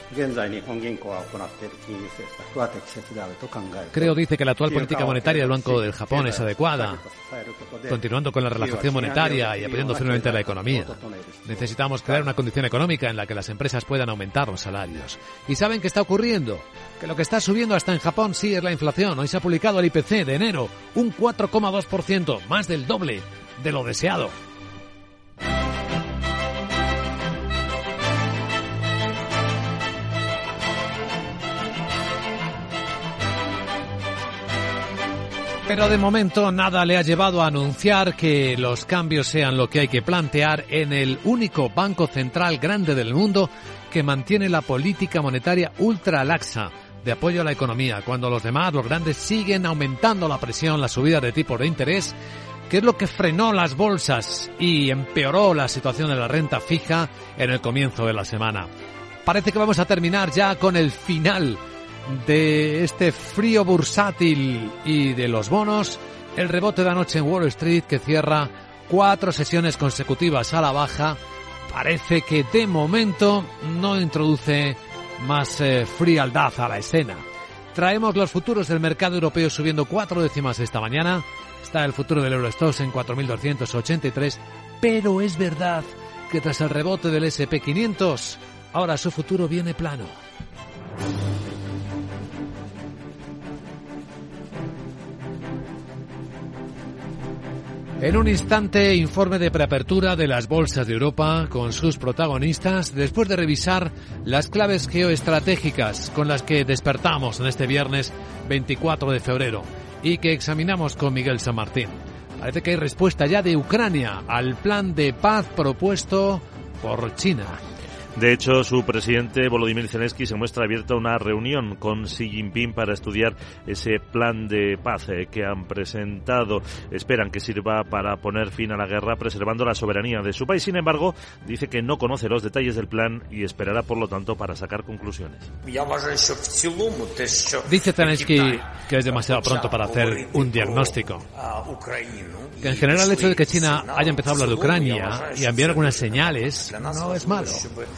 Speaker 1: Creo, dice, que la actual política monetaria del Banco del Japón es adecuada, continuando con la relajación monetaria y apoyando firmemente a la economía. Necesitamos crear una condición económica en la que las empresas puedan aumentar los salarios. ¿Y saben qué está ocurriendo? Que lo que está subiendo hasta en Japón sí es la inflación. Hoy se ha publicado el IPC de enero, un 4,2%, más del doble de lo deseado. Pero de momento nada le ha llevado a anunciar que los cambios sean lo que hay que plantear en el único banco central grande del mundo que mantiene la política monetaria ultra laxa de apoyo a la economía, cuando los demás, los grandes, siguen aumentando la presión, la subida de tipos de interés, que es lo que frenó las bolsas y empeoró la situación de la renta fija en el comienzo de la semana. Parece que vamos a terminar ya con el final de este frío bursátil y de los bonos, el rebote de anoche en Wall Street que cierra cuatro sesiones consecutivas a la baja, parece que de momento no introduce más eh, frialdad a la escena. Traemos los futuros del mercado europeo subiendo cuatro décimas esta mañana. Está el futuro del Eurostox en 4.283, pero es verdad que tras el rebote del SP500, ahora su futuro viene plano. En un instante, informe de preapertura de las bolsas de Europa con sus protagonistas después de revisar las claves geoestratégicas con las que despertamos en este viernes 24 de febrero y que examinamos con Miguel San Martín. Parece que hay respuesta ya de Ucrania al plan de paz propuesto por China.
Speaker 3: De hecho, su presidente Volodymyr Zelensky se muestra abierto a una reunión con Xi Jinping para estudiar ese plan de paz eh, que han presentado. Esperan que sirva para poner fin a la guerra preservando la soberanía de su país. Sin embargo, dice que no conoce los detalles del plan y esperará, por lo tanto, para sacar conclusiones.
Speaker 1: Dice Zelensky que es demasiado pronto para hacer un diagnóstico. En general el hecho de que China haya empezado a hablar de Ucrania y enviar algunas señales no es malo.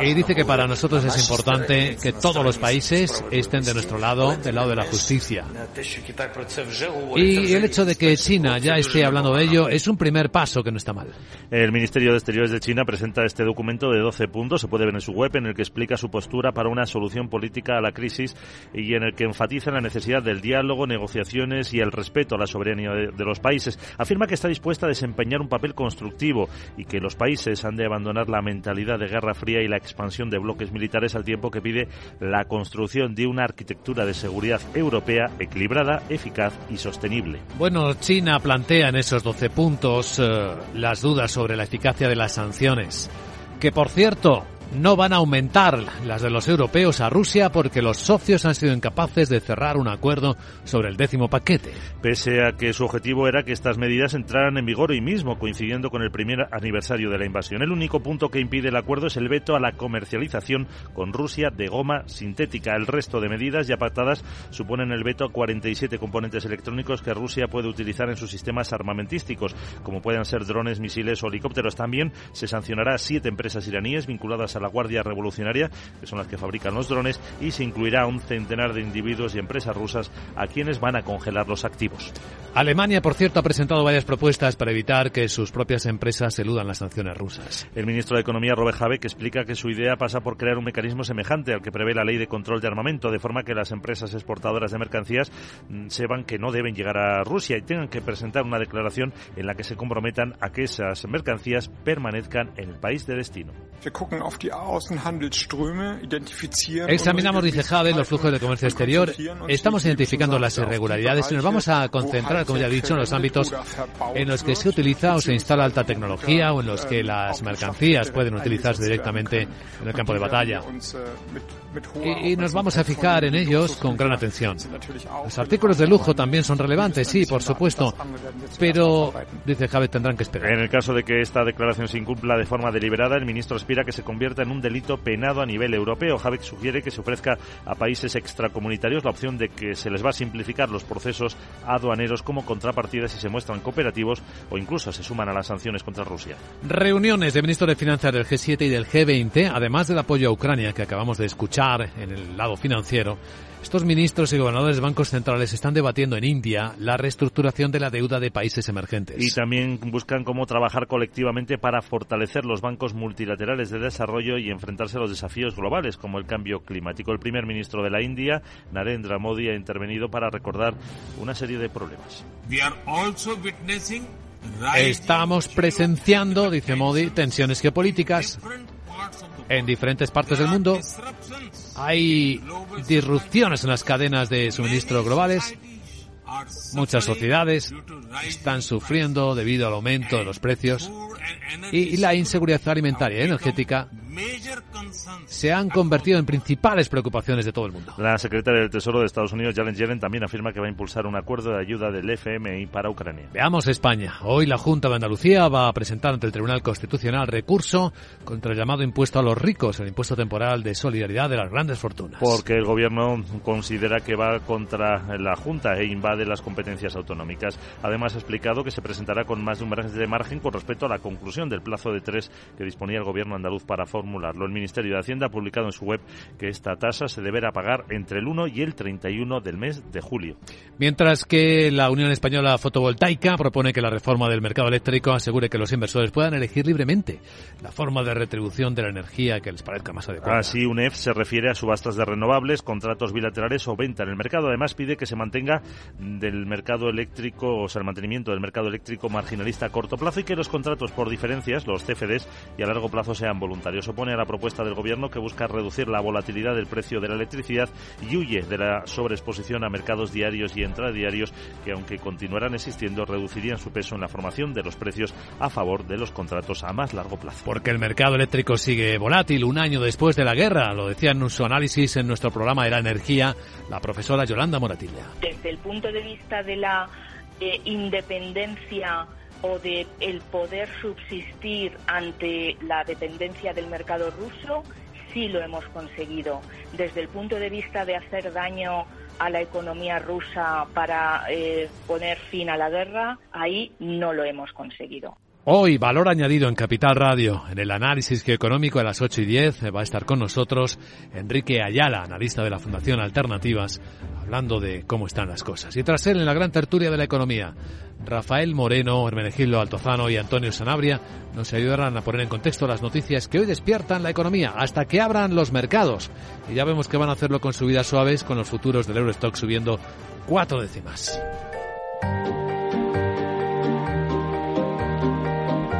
Speaker 1: Y dice que para nosotros es importante que todos los países estén de nuestro lado, del lado de la justicia. Y el hecho de que China ya esté hablando de ello es un primer paso que no está mal.
Speaker 3: El Ministerio de Exteriores de China presenta este documento de 12 puntos, se puede ver en su web, en el que explica su postura para una solución política a la crisis y en el que enfatiza la necesidad del diálogo, negociaciones y el respeto a la soberanía de, de los países. Afirma que está dispuesta a desempeñar un papel constructivo y que los países han de abandonar la mentalidad de guerra fría y la expansión de bloques militares al tiempo que pide la construcción de una arquitectura de seguridad europea equilibrada, eficaz y sostenible.
Speaker 1: Bueno, China plantea en esos 12 puntos eh, las dudas sobre la eficacia de las sanciones. Que por cierto, no van a aumentar las de los europeos a Rusia porque los socios han sido incapaces de cerrar un acuerdo sobre el décimo paquete.
Speaker 3: Pese a que su objetivo era que estas medidas entraran en vigor hoy mismo, coincidiendo con el primer aniversario de la invasión. El único punto que impide el acuerdo es el veto a la comercialización con Rusia de goma sintética. El resto de medidas ya pactadas suponen el veto a 47 componentes electrónicos que Rusia puede utilizar en sus sistemas armamentísticos, como puedan ser drones, misiles o helicópteros. También se sancionará a siete empresas iraníes vinculadas a la Guardia Revolucionaria, que son las que fabrican los drones, y se incluirá un centenar de individuos y empresas rusas a quienes van a congelar los activos.
Speaker 1: Alemania, por cierto, ha presentado varias propuestas para evitar que sus propias empresas eludan las sanciones rusas.
Speaker 3: El ministro de Economía, Robert Habeck, explica que su idea pasa por crear un mecanismo semejante al que prevé la ley de control de armamento, de forma que las empresas exportadoras de mercancías mm, sepan que no deben llegar a Rusia y tengan que presentar una declaración en la que se comprometan a que esas mercancías permanezcan en el país de destino.
Speaker 1: Examinamos, dice Habeck, los flujos de comercio exterior. Estamos identificando las irregularidades y nos vamos a concentrar, como ya he dicho, en los ámbitos en los que se utiliza o se instala alta tecnología o en los que las mercancías pueden utilizarse directamente en el campo de batalla. Y, nos vamos a fijar en ellos con gran atención. Los artículos de lujo también son relevantes, sí, por supuesto, pero, dice Javier, tendrán que esperar.
Speaker 3: En el caso de que esta declaración se incumpla de forma deliberada, el ministro aspira que se convierta en un delito penado a nivel europeo. Javier sugiere que se ofrezca a países extracomunitarios la opción de que se les va a simplificar los procesos aduaneros como contrapartida si se muestran cooperativos o incluso se suman a las sanciones contra Rusia.
Speaker 1: Reuniones de ministros de Finanzas del G7 y del G20, además del apoyo a Ucrania que acabamos de escuchar en el lado financiero, estos ministros y gobernadores de bancos centrales están debatiendo en India la reestructuración de la deuda de países emergentes.
Speaker 3: Y también buscan cómo trabajar colectivamente para fortalecer los bancos multilaterales de desarrollo y enfrentarse a los desafíos globales como el cambio climático. El primer ministro de la India, Narendra Modi, ha intervenido para recordar una serie de problemas.
Speaker 1: Estamos presenciando, dice Modi, tensiones geopolíticas en diferentes partes del mundo. Hay disrupciones en las cadenas de suministro globales. Muchas sociedades están sufriendo debido al aumento de los precios y la inseguridad alimentaria y energética se han convertido en principales preocupaciones de todo el mundo.
Speaker 3: La secretaria del Tesoro de Estados Unidos, Janet Yellen, también afirma que va a impulsar un acuerdo de ayuda del FMI para Ucrania.
Speaker 1: Veamos España. Hoy la Junta de Andalucía va a presentar ante el Tribunal Constitucional recurso contra el llamado impuesto a los ricos, el impuesto temporal de solidaridad de las grandes fortunas.
Speaker 3: Porque el gobierno considera que va contra la Junta e invade las competencias autonómicas. Además ha explicado que se presentará con más de un margen de margen con respecto a la conclusión del plazo de tres que disponía el gobierno andaluz para formularlo. El Ministerio de Hacienda ha publicado en su web que esta tasa se deberá pagar entre el 1 y el 31 del mes de julio.
Speaker 1: Mientras que la Unión Española Fotovoltaica propone que la reforma del mercado eléctrico asegure que los inversores puedan elegir libremente la forma de retribución de la energía que les parezca más adecuada.
Speaker 3: Así, UNEF se refiere a subastas de renovables, contratos bilaterales o venta en el mercado. Además, pide que se mantenga del mercado eléctrico, o sea, el mantenimiento del mercado eléctrico marginalista a corto plazo y que los contratos por diferencias, los CFDs, y a largo plazo sean voluntarios. Opone a la propuesta del Gobierno que busca reducir la volatilidad del precio de la electricidad y huye de la sobreexposición a mercados diarios y intradiarios que, aunque continuarán existiendo, reducirían su peso en la formación de los precios a favor de los contratos a más largo plazo.
Speaker 1: Porque el mercado eléctrico sigue volátil un año después de la guerra, lo decía en su análisis en nuestro programa de la energía la profesora Yolanda Moratilla.
Speaker 11: Desde el punto de vista de la eh, independencia o de el poder subsistir ante la dependencia del mercado ruso, sí lo hemos conseguido. Desde el punto de vista de hacer daño a la economía rusa para eh, poner fin a la guerra, ahí no lo hemos conseguido.
Speaker 1: Hoy, valor añadido en Capital Radio. En el análisis geoeconómico a las 8 y 10 va a estar con nosotros Enrique Ayala, analista de la Fundación Alternativas, hablando de cómo están las cosas. Y tras él, en la gran tertulia de la economía, Rafael Moreno, Hermenegildo Altozano y Antonio Sanabria nos ayudarán a poner en contexto las noticias que hoy despiertan la economía hasta que abran los mercados. Y ya vemos que van a hacerlo con subidas suaves, con los futuros del Eurostock subiendo cuatro décimas.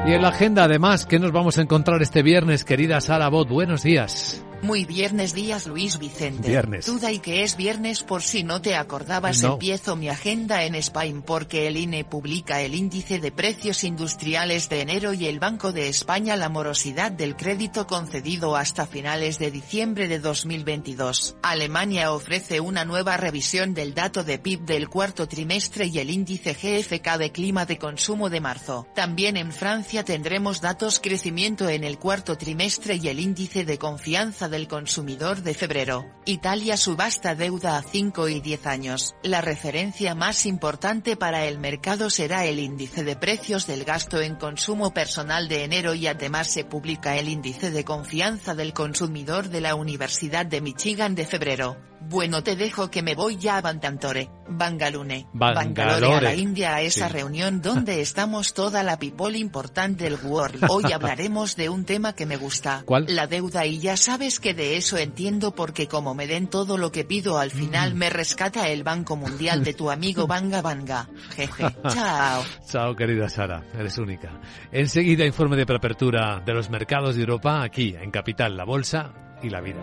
Speaker 1: Y en la agenda, además, ¿qué nos vamos a encontrar este viernes, querida Sara Bot? Buenos días.
Speaker 4: Muy viernes días Luis Vicente.
Speaker 1: Viernes.
Speaker 4: Duda y que es viernes por si no te acordabas
Speaker 1: No.
Speaker 4: empiezo mi agenda en Spain porque el INE publica el índice de precios industriales de enero y el Banco de España la morosidad del crédito concedido hasta finales de diciembre de 2022. Alemania ofrece una nueva revisión del dato de PIB del cuarto trimestre y el índice GFK de clima de consumo de marzo. También en Francia tendremos datos crecimiento en el cuarto trimestre y el índice de confianza del consumidor de febrero. Italia subasta deuda a 5 y 10 años. La referencia más importante para el mercado será el índice de precios del gasto en consumo personal de enero y además se publica el índice de confianza del consumidor de la Universidad de Michigan de febrero. Bueno, te dejo que me voy ya a Bantantore, Bangalore, Bangalore a la India a esa
Speaker 1: Sí.
Speaker 4: reunión donde [LAUGHS] estamos toda la people importante del world. Hoy [LAUGHS] hablaremos de un tema que me gusta,
Speaker 1: ¿Cuál?
Speaker 4: la deuda y ya sabes que de eso entiendo porque como me den todo lo que pido al final
Speaker 1: Mm.
Speaker 4: me rescata el Banco Mundial de tu amigo [LAUGHS] Banga Banga. Jeje, chao. [LAUGHS]
Speaker 1: Chao, querida Sara, eres única. Enseguida informe de preapertura de los mercados de Europa aquí en Capital, la Bolsa y la Vida.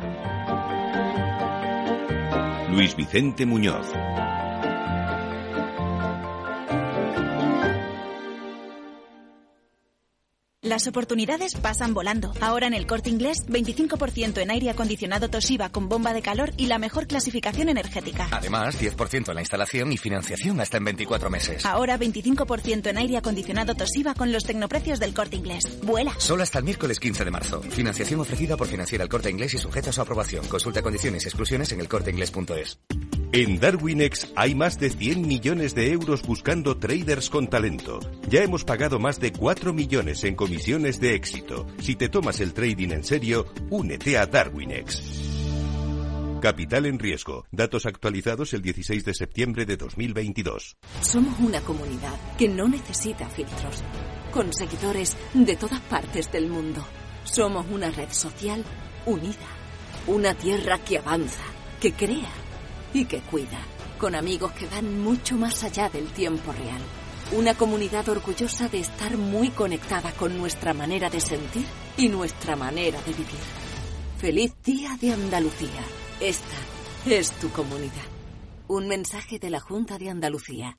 Speaker 2: Luis Vicente Muñoz.
Speaker 16: Las oportunidades pasan volando. Ahora en el corte inglés, 25% en aire acondicionado Toshiba con bomba de calor y la mejor clasificación energética.
Speaker 17: Además, 10% en la instalación y financiación hasta en 24 meses.
Speaker 16: Ahora 25% en aire acondicionado Toshiba con los tecnoprecios del corte inglés. ¡Vuela!
Speaker 17: Solo hasta el miércoles 15 de marzo. Financiación ofrecida por Financiera el Corte Inglés y sujeta a su aprobación. Consulta condiciones y exclusiones en elcorteinglés.es.
Speaker 2: En Darwinex hay más de 100 millones de euros buscando traders con talento. Ya hemos pagado más de 4 millones en comisiones de éxito. Si te tomas el trading en serio, únete a Darwinex. Capital en riesgo. Datos actualizados el 16 de septiembre de 2022.
Speaker 18: Somos una comunidad que no necesita filtros, con seguidores de todas partes del mundo. Somos una red social unida, una tierra que avanza, que crea y que cuida, con amigos que van mucho más allá del tiempo real. Una comunidad orgullosa de estar muy conectada con nuestra manera de sentir y nuestra manera de vivir. Feliz Día de Andalucía. Esta es tu comunidad. Un mensaje de la Junta de Andalucía.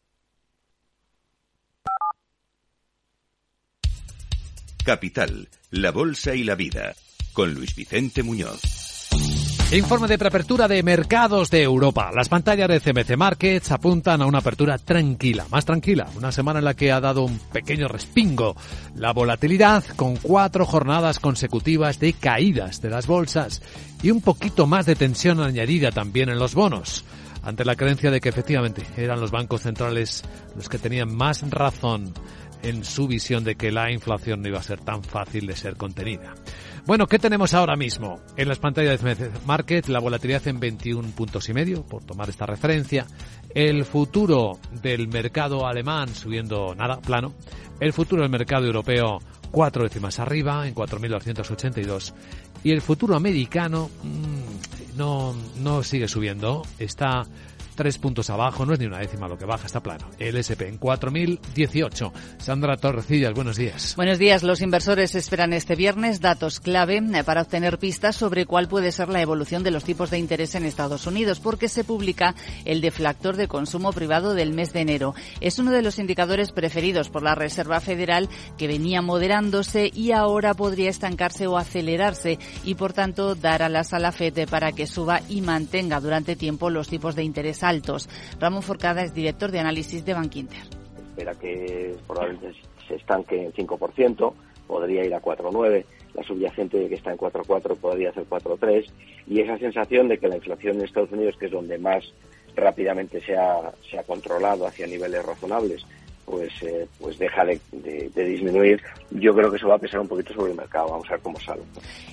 Speaker 2: Capital, la bolsa y la vida. Con Luis Vicente Muñoz.
Speaker 1: Informe de preapertura de mercados de Europa. Las pantallas de CMC Markets apuntan a una apertura tranquila, más tranquila, una semana en la que ha dado un pequeño respingo la volatilidad con cuatro jornadas consecutivas de caídas de las bolsas y un poquito más de tensión añadida también en los bonos, ante la creencia de que efectivamente eran los bancos centrales los que tenían más razón en su visión de que la inflación no iba a ser tan fácil de ser contenida. Bueno, ¿qué tenemos ahora mismo? En las pantallas de Market, la volatilidad en 21 puntos y medio, por tomar esta referencia. El futuro del mercado alemán subiendo nada, plano. El futuro del mercado europeo cuatro décimas arriba, en 4.282. Y el futuro americano mmm, no, no sigue subiendo, está tres puntos abajo, no es ni una décima lo que baja, está plano. El SP en 4.018. Sandra Torrecillas, buenos días.
Speaker 7: Buenos días. Los inversores esperan este viernes datos clave eh, para obtener pistas sobre cuál puede ser la evolución de los tipos de interés en Estados Unidos, porque se publica el deflactor de consumo privado del mes de enero. Es uno de los indicadores preferidos por la Reserva Federal que venía moderándose y ahora podría estancarse o acelerarse y, por tanto, dar alas a la FED para que suba y mantenga durante tiempo los tipos de interés Ramón Forcada es director de análisis de Bankinter.
Speaker 19: Espera que probablemente se estanque en 5%, podría ir a 4,9%, la subyacente que está en 4,4 podría ser 4,3 y esa sensación de que la inflación en Estados Unidos, que es donde más rápidamente se ha, se ha controlado hacia niveles razonables, pues, eh, pues deja de, de, de, disminuir. Yo creo que eso va a pesar un poquito sobre el mercado. Vamos a ver cómo sale.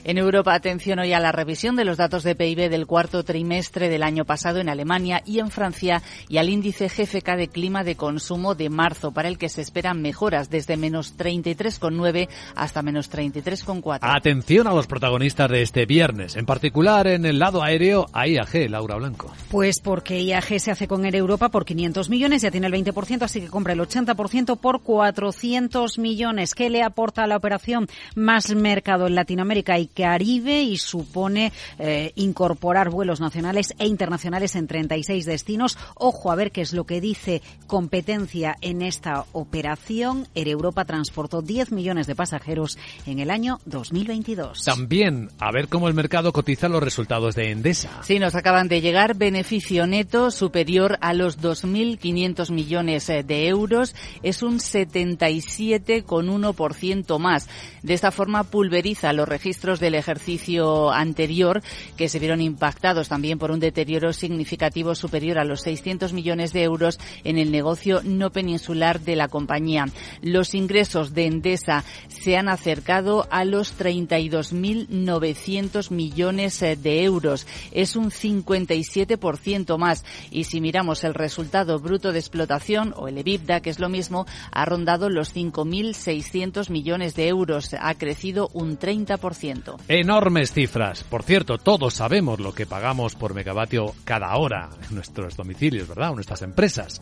Speaker 7: En Europa, atención hoy a la revisión de los datos de PIB del cuarto trimestre del año pasado en Alemania y en Francia y al índice GFK de clima de consumo de marzo, para el que se esperan mejoras desde menos 33,9 hasta menos 33,4.
Speaker 1: Atención a los protagonistas de este viernes, en particular en el lado aéreo a IAG, Laura Blanco.
Speaker 8: Pues porque IAG se hace con Air Europa por 500 millones, ya tiene el 20%, así que compra el 80 por 400 millones. ¿Qué le aporta a la operación más mercado en Latinoamérica y Caribe y supone eh, incorporar vuelos nacionales e internacionales en 36 destinos? Ojo a ver qué es lo que dice competencia en esta operación. Air Europa transportó 10 millones de pasajeros en el año 2022.
Speaker 1: También a ver cómo el mercado cotiza los resultados de Endesa.
Speaker 7: Sí, nos acaban de llegar beneficio neto superior a los 2.500 millones de euros es un 77,1% más. De esta forma pulveriza los registros del ejercicio anterior que se vieron impactados también por un deterioro significativo superior a los 600 millones de euros en el negocio no peninsular de la compañía. Los ingresos de Endesa se han acercado a los 32.900 millones eh, de euros. Es un 57% más. Y si miramos el resultado bruto de explotación o el EBITDA, que es lo mismo, ha rondado los 5.600 millones de euros. Ha crecido un 30%.
Speaker 1: Enormes cifras. Por cierto, todos sabemos lo que pagamos por megavatio cada hora en nuestros domicilios, ¿verdad? O nuestras empresas.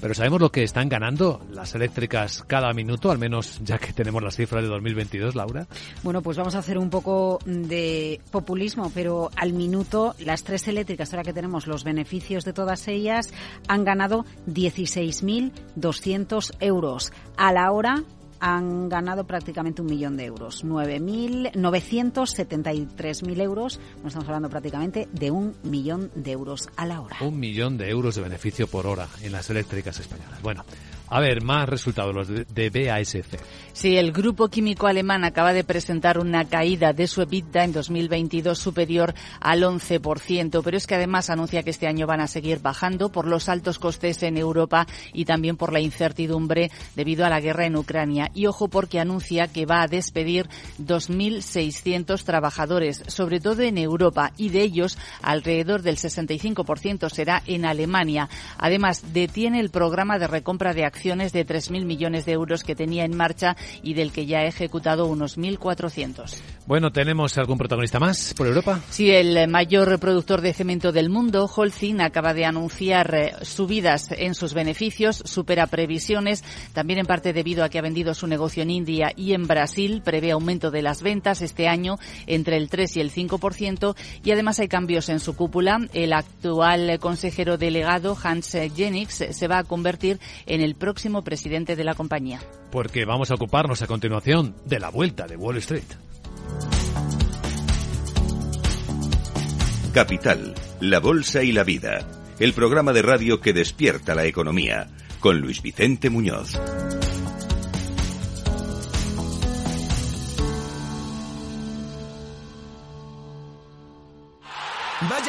Speaker 1: Pero ¿sabemos lo que están ganando las eléctricas cada minuto, al menos ya que tenemos las cifras de 2022, Laura?
Speaker 8: Bueno, pues vamos a hacer un poco de populismo, pero al minuto las tres eléctricas, ahora que tenemos los beneficios de todas ellas, han ganado 16.200 euros. A la hora, han ganado prácticamente un millón de euros. 9.973.000 euros. No estamos hablando prácticamente de un millón de euros a la hora.
Speaker 1: Un millón de euros de beneficio por hora en las eléctricas españolas. Bueno, a ver, más resultados, los de, de BASF.
Speaker 7: Sí, el grupo químico alemán acaba de presentar una caída de su EBITDA en 2022 superior al 11%, pero es que además anuncia que este año van a seguir bajando por los altos costes en Europa y también por la incertidumbre debido a la guerra en Ucrania. Y ojo porque anuncia que va a despedir 2.600 trabajadores, sobre todo en Europa, y de ellos alrededor del 65% será en Alemania. Además, detiene el programa de recompra de acciones de 3.000 millones de euros que tenía en marcha y del que ya ha ejecutado unos 1.400.
Speaker 1: Bueno, ¿tenemos algún protagonista más por Europa?
Speaker 7: Sí, el mayor productor de cemento del mundo, Holcim, acaba de anunciar eh, subidas en sus beneficios, supera previsiones, también en parte debido a que ha vendido su negocio en India y en Brasil, prevé aumento de las ventas este año entre el 3 y el 5% y además hay cambios en su cúpula. El actual consejero delegado, Hans Jennings, se va a convertir en el próximo presidente de la compañía.
Speaker 1: Porque vamos a ocuparnos a continuación de la vuelta de Wall Street.
Speaker 2: Capital, la Bolsa y la Vida. El programa de radio que despierta la economía. Con Luis Vicente Muñoz.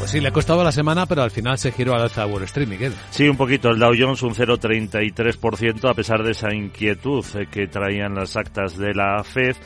Speaker 1: Pues sí, le ha costado la semana, pero al final se giró al alza Wall Street, Miguel.
Speaker 3: Sí, un poquito. El Dow Jones un 0,33% a pesar de esa inquietud eh, que traían las actas de la Fed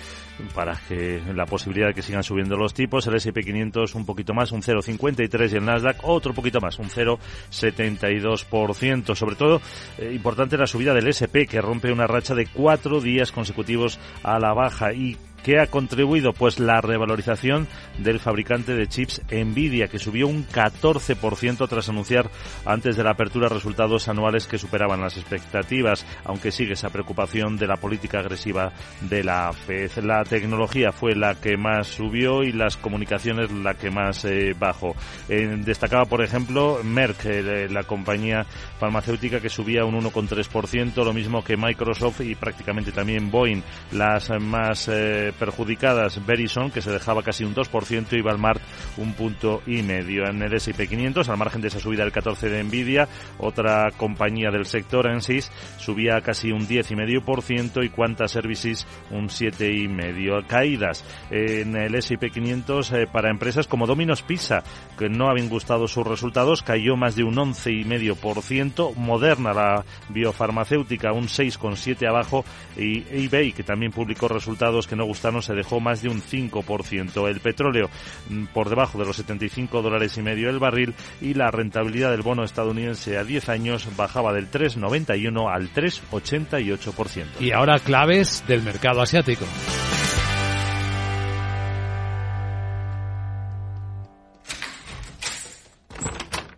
Speaker 3: para que la posibilidad de que sigan subiendo los tipos, el S&P 500 un poquito más, un 0,53 y el Nasdaq otro poquito más, un 0,72%. Sobre todo, eh, importante la subida del S&P que rompe una racha de cuatro días consecutivos a la baja y ¿Qué ha contribuido? Pues la revalorización del fabricante de chips Nvidia, que subió un 14% tras anunciar antes de la apertura resultados anuales que superaban las expectativas, aunque sigue esa preocupación de la política agresiva de la FED. La tecnología fue la que más subió y las comunicaciones la que más eh, bajó. Eh, destacaba, por ejemplo, Merck, eh, la compañía farmacéutica que subía un 1,3%, lo mismo que Microsoft y prácticamente también Boeing, las más perjudicadas Verizon, que se dejaba casi un 2%, y Walmart un punto y medio. En el S&P 500, al margen de esa subida del 14 de Nvidia, otra compañía del sector, Ensys, subía casi un 10,5% y Quanta Services un 7,5%. Caídas en el S&P 500 eh, para empresas como Domino's Pizza, que no habían gustado sus resultados, cayó más de un 11,5%. Moderna, la biofarmacéutica, un 6,7% abajo y eBay, que también publicó resultados que no gustaron se dejó más de un 5%. El petróleo mm, por debajo de los 75 dólares y medio el barril y la rentabilidad del bono estadounidense a 10 años bajaba del 3,91 al 3,88%.
Speaker 1: Y ahora claves del mercado asiático.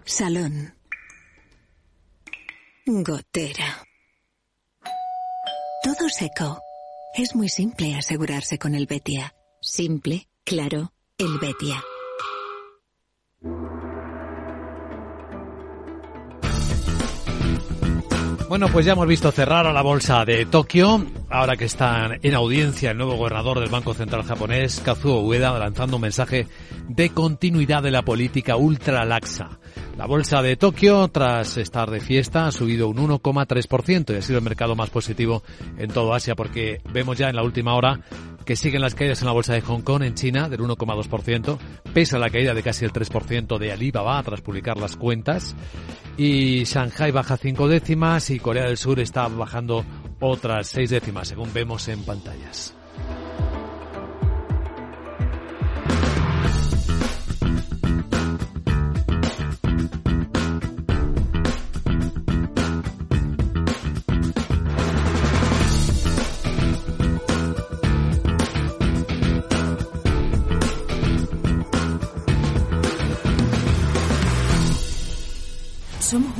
Speaker 20: Salón. Gotera. Todo seco. Es muy simple asegurarse con el Betia. Simple, claro, el Betia.
Speaker 1: Bueno, pues ya hemos visto cerrar a la bolsa de Tokio. Ahora que está en audiencia el nuevo gobernador del Banco Central japonés, Kazuo Ueda, lanzando un mensaje de continuidad de la política ultralaxa la bolsa de Tokio, tras estar de fiesta, ha subido un 1,3% y ha sido el mercado más positivo en todo Asia, porque vemos ya en la última hora que siguen las caídas en la bolsa de Hong Kong en China del 1,2%, pese a la caída de casi el 3% de Alibaba tras publicar las cuentas. Y Shanghai baja cinco décimas y Corea del Sur está bajando otras seis décimas, según vemos en pantallas.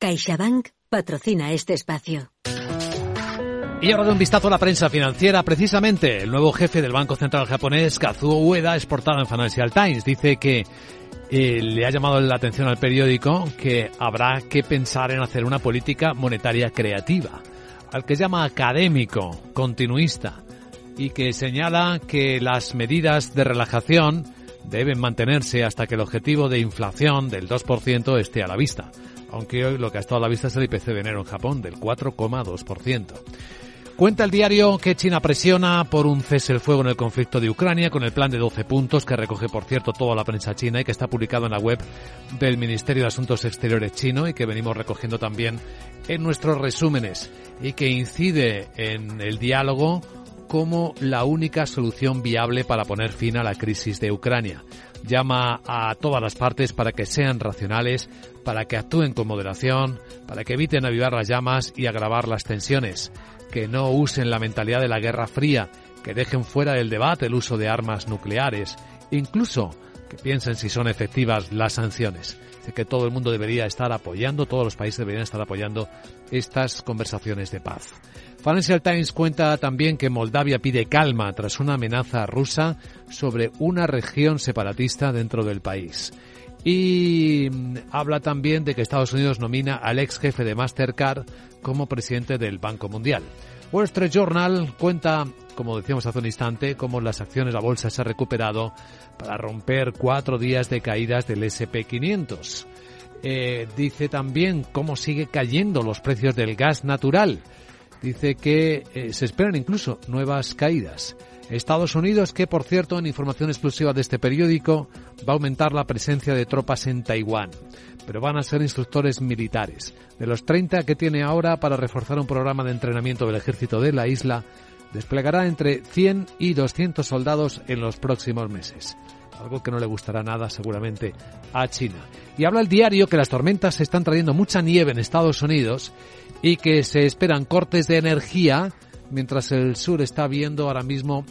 Speaker 20: CaixaBank patrocina este espacio.
Speaker 1: Y ahora de un vistazo a la prensa financiera, precisamente el nuevo jefe del Banco Central japonés, Kazuo Ueda, es portada en Financial Times. Dice que eh, le ha llamado la atención al periódico que habrá que pensar en hacer una política monetaria creativa, al que llama académico, continuista, y que señala que las medidas de relajación deben mantenerse hasta que el objetivo de inflación del 2% esté a la vista aunque hoy lo que ha estado a la vista es el IPC de enero en Japón, del 4,2%. Cuenta el diario que China presiona por un cese el fuego en el conflicto de Ucrania con el plan de 12 puntos que recoge, por cierto, toda la prensa china y que está publicado en la web del Ministerio de Asuntos Exteriores chino y que venimos recogiendo también en nuestros resúmenes y que incide en el diálogo como la única solución viable para poner fin a la crisis de Ucrania llama a todas las partes para que sean racionales, para que actúen con moderación, para que eviten avivar las llamas y agravar las tensiones, que no usen la mentalidad de la Guerra Fría, que dejen fuera del debate el uso de armas nucleares, incluso que piensen si son efectivas las sanciones. Dice que todo el mundo debería estar apoyando, todos los países deberían estar apoyando estas conversaciones de paz. Financial Times cuenta también que Moldavia pide calma tras una amenaza rusa sobre una región separatista dentro del país. Y mm, habla también de que Estados Unidos nomina al ex jefe de Mastercard como presidente del Banco Mundial. Wall Street Journal cuenta, como decíamos hace un instante, cómo las acciones la bolsa se ha recuperado para romper cuatro días de caídas del SP500. Eh, dice también cómo sigue cayendo los precios del gas natural dice que eh, se esperan incluso nuevas caídas. Estados Unidos, que por cierto, en información exclusiva de este periódico, va a aumentar la presencia de tropas en Taiwán, pero van a ser instructores militares. De los 30 que tiene ahora para reforzar un programa de entrenamiento del ejército de la isla, desplegará entre 100 y 200 soldados en los próximos meses algo que no le gustará nada seguramente a China. Y habla el diario que las tormentas están trayendo mucha nieve en Estados Unidos y que se esperan cortes de energía mientras el sur está viendo ahora mismo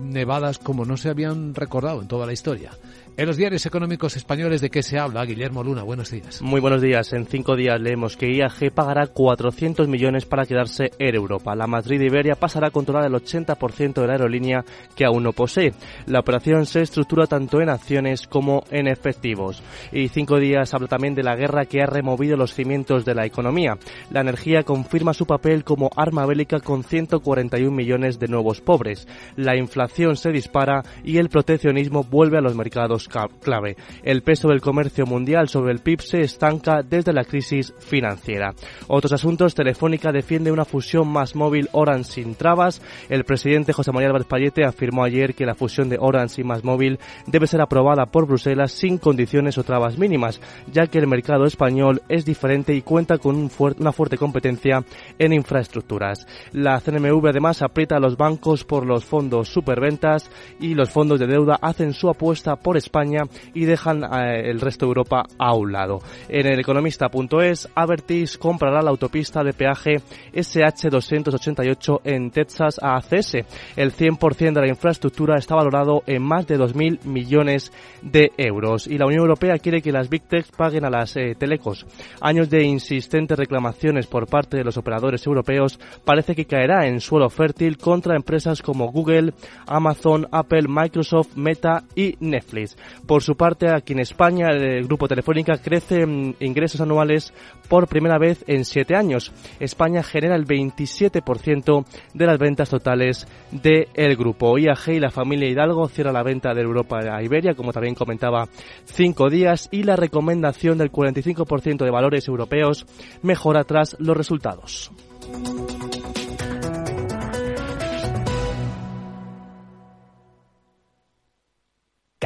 Speaker 1: nevadas como no se habían recordado en toda la historia. En los diarios económicos españoles, ¿de qué se habla? Guillermo Luna, buenos días.
Speaker 21: Muy buenos días. En cinco días leemos que IAG pagará 400 millones para quedarse en Europa. La Madrid Iberia pasará a controlar el 80% de la aerolínea que aún no posee. La operación se estructura tanto en acciones como en efectivos. Y cinco días habla también de la guerra que ha removido los cimientos de la economía. La energía confirma su papel como arma bélica con 141 millones de nuevos pobres. La inflación se dispara y el proteccionismo vuelve a los mercados clave. El peso del comercio mundial sobre el PIB se estanca desde la crisis financiera. Otros asuntos, Telefónica defiende una fusión más móvil Orange sin trabas. El presidente José María Álvarez Payete afirmó ayer que la fusión de Orange y más móvil debe ser aprobada por Bruselas sin condiciones o trabas mínimas, ya que el mercado español es diferente y cuenta con una fuerte competencia en infraestructuras. La CNMV además aprieta a los bancos por los fondos superventas y los fondos de deuda hacen su apuesta por España España y dejan eh, el resto de Europa a un lado. En el economista.es, Avertis comprará la autopista de peaje SH288 en Texas a ACS. El 100% de la infraestructura está valorado en más de 2.000 millones de euros y la Unión Europea quiere que las Big Tech paguen a las eh, telecos. Años de insistentes reclamaciones por parte de los operadores europeos parece que caerá en suelo fértil contra empresas como Google, Amazon, Apple, Microsoft, Meta y Netflix. Por su parte, aquí en España, el grupo Telefónica crece en ingresos anuales por primera vez en siete años. España genera el 27% de las ventas totales del grupo. IAG y la familia Hidalgo cierra la venta de Europa a Iberia, como también comentaba, cinco días y la recomendación del 45% de valores europeos mejora tras los resultados.